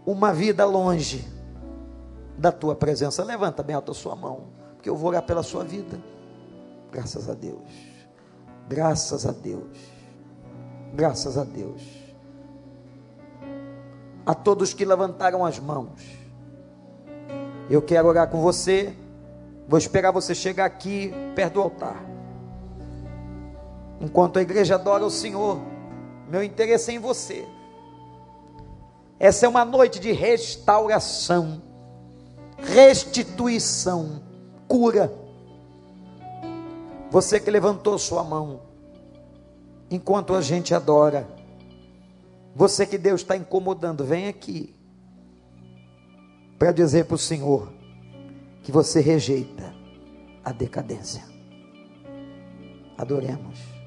uma vida longe da tua presença. Levanta bem alta a sua mão, porque eu vou orar pela sua vida. Graças a Deus. Graças a Deus. Graças a Deus. A todos que levantaram as mãos. Eu quero orar com você. Vou esperar você chegar aqui perto do altar. Enquanto a igreja adora o Senhor, meu interesse é em você. Essa é uma noite de restauração, restituição, cura. Você que levantou sua mão, enquanto a gente adora, você que Deus está incomodando, vem aqui, para dizer para o Senhor que você rejeita a decadência. Adoremos.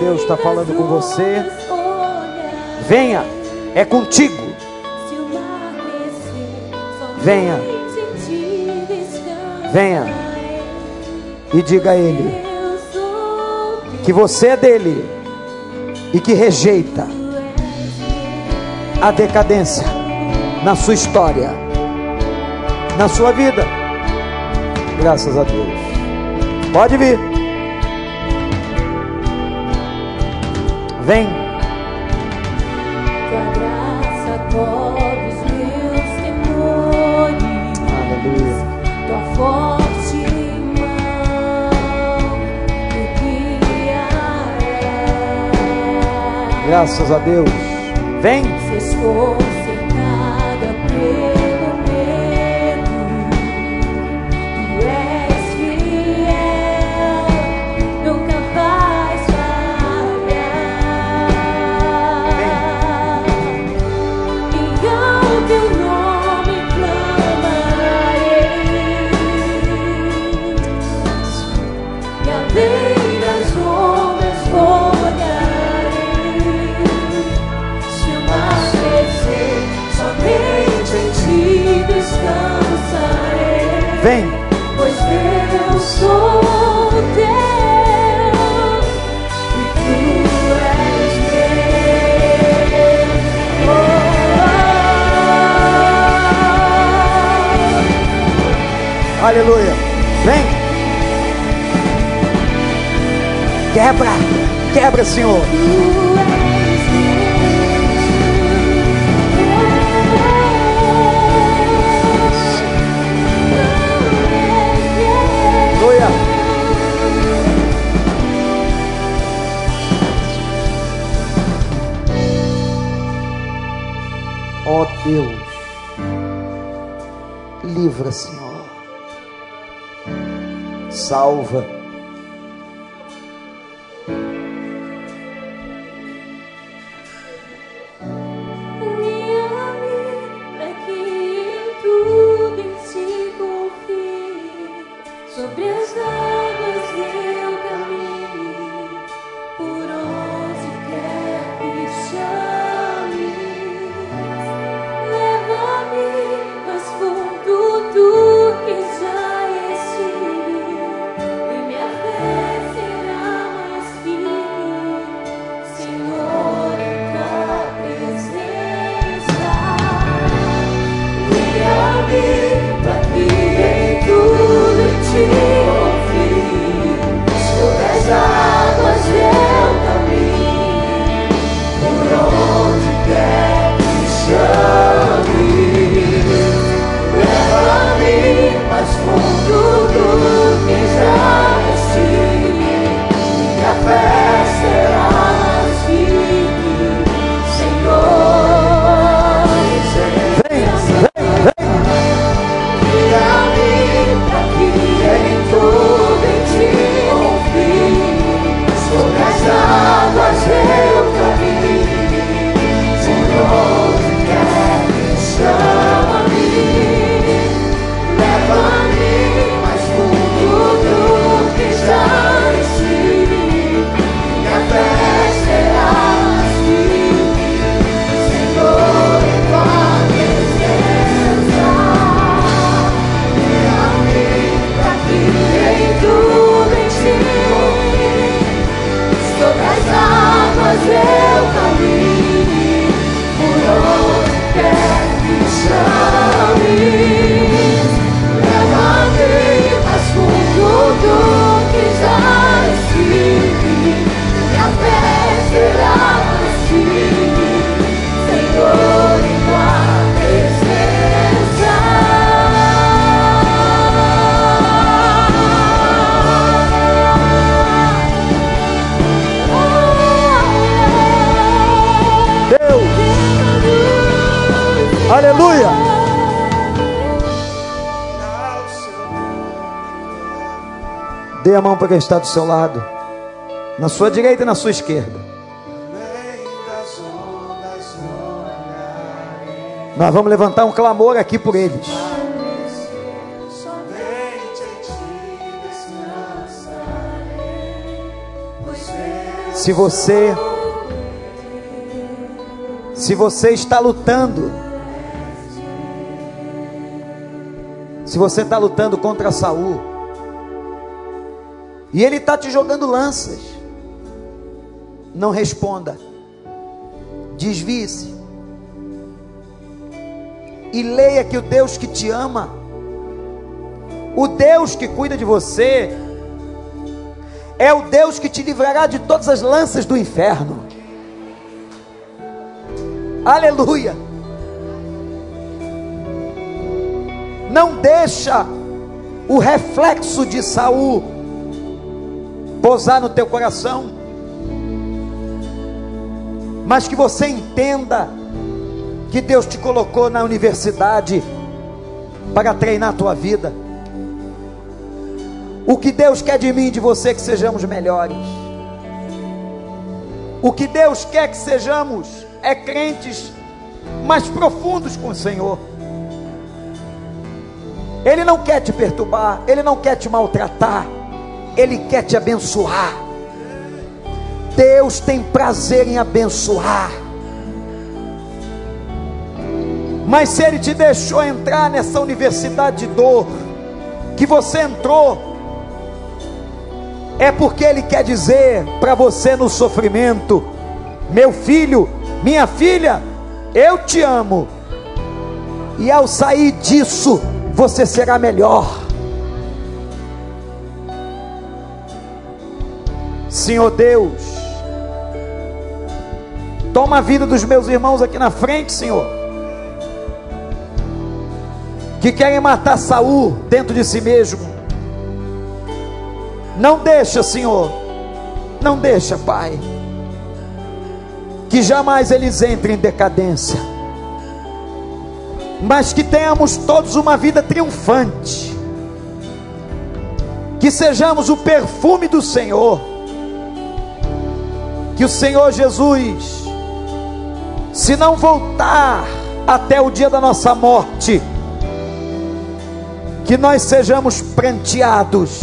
Deus está falando com você, venha, é contigo. Venha, venha e diga a Ele que você é dele e que rejeita a decadência na sua história, na sua vida. Graças a Deus. Pode vir. Vem. Tua graça cobre os meus temores. Aleluia. Tua forte mão me guiará. Graças a Deus. Vem. Se estou Vem. Pois eu sou teu e tu és meu. Oh. Aleluia. Vem. Quebra. Quebra, Senhor. Deus, livra, Senhor, salva. A mão para quem está do seu lado, na sua direita e na sua esquerda. Nós vamos levantar um clamor aqui por eles. Se você se você está lutando, se você está lutando contra Saul, e ele está te jogando lanças, não responda, desvie-se, e leia que o Deus que te ama, o Deus que cuida de você, é o Deus que te livrará de todas as lanças do inferno. Aleluia. Não deixa o reflexo de Saul posar no teu coração. Mas que você entenda que Deus te colocou na universidade para treinar a tua vida. O que Deus quer de mim e de você é que sejamos melhores. O que Deus quer que sejamos é crentes mais profundos com o Senhor. Ele não quer te perturbar, ele não quer te maltratar, ele quer te abençoar. Deus tem prazer em abençoar. Mas se ele te deixou entrar nessa universidade de dor, que você entrou, é porque ele quer dizer para você no sofrimento: meu filho, minha filha, eu te amo. E ao sair disso, você será melhor. Senhor Deus, toma a vida dos meus irmãos aqui na frente, Senhor. Que querem matar Saul dentro de si mesmo. Não deixa, Senhor. Não deixa, Pai que jamais eles entrem em decadência, mas que tenhamos todos uma vida triunfante, que sejamos o perfume do Senhor, que o Senhor Jesus, se não voltar até o dia da nossa morte, que nós sejamos pranteados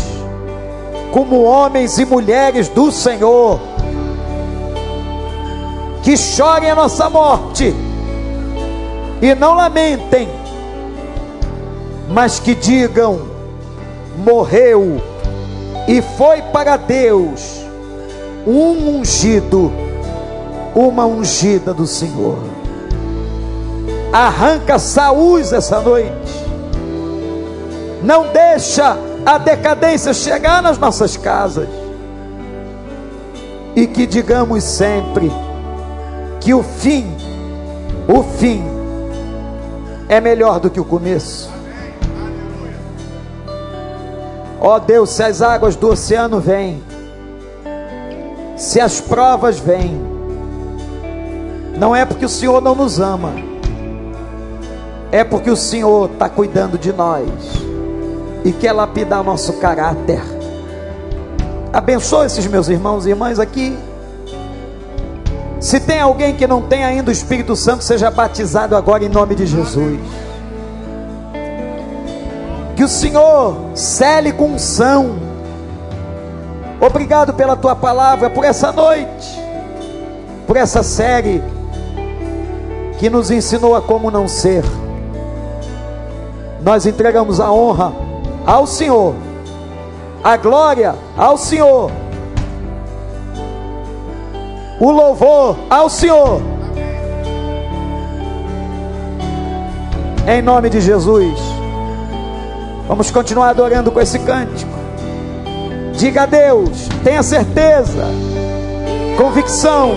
como homens e mulheres do Senhor que chorem a nossa morte e não lamentem, mas que digam: morreu e foi para Deus um ungido, uma ungida do Senhor. Arranca saúde essa noite. Não deixa a decadência chegar nas nossas casas. E que digamos sempre: que o fim, o fim é melhor do que o começo. Ó oh Deus, se as águas do oceano vêm, se as provas vêm, não é porque o Senhor não nos ama, é porque o Senhor está cuidando de nós e quer lapidar nosso caráter. Abençoa esses meus irmãos e irmãs aqui. Se tem alguém que não tem ainda o Espírito Santo, seja batizado agora em nome de Jesus. Que o Senhor cele com unção. Obrigado pela tua palavra, por essa noite, por essa série que nos ensinou a como não ser. Nós entregamos a honra ao Senhor, a glória ao Senhor o louvor ao Senhor. Em nome de Jesus. Vamos continuar adorando com esse cântico. Diga a Deus, tenha certeza, convicção.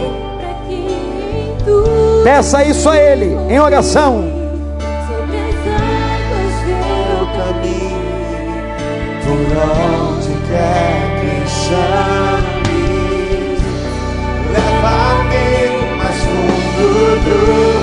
Peça isso a Ele em oração. Por onde quer que chame leva-me mais fundo do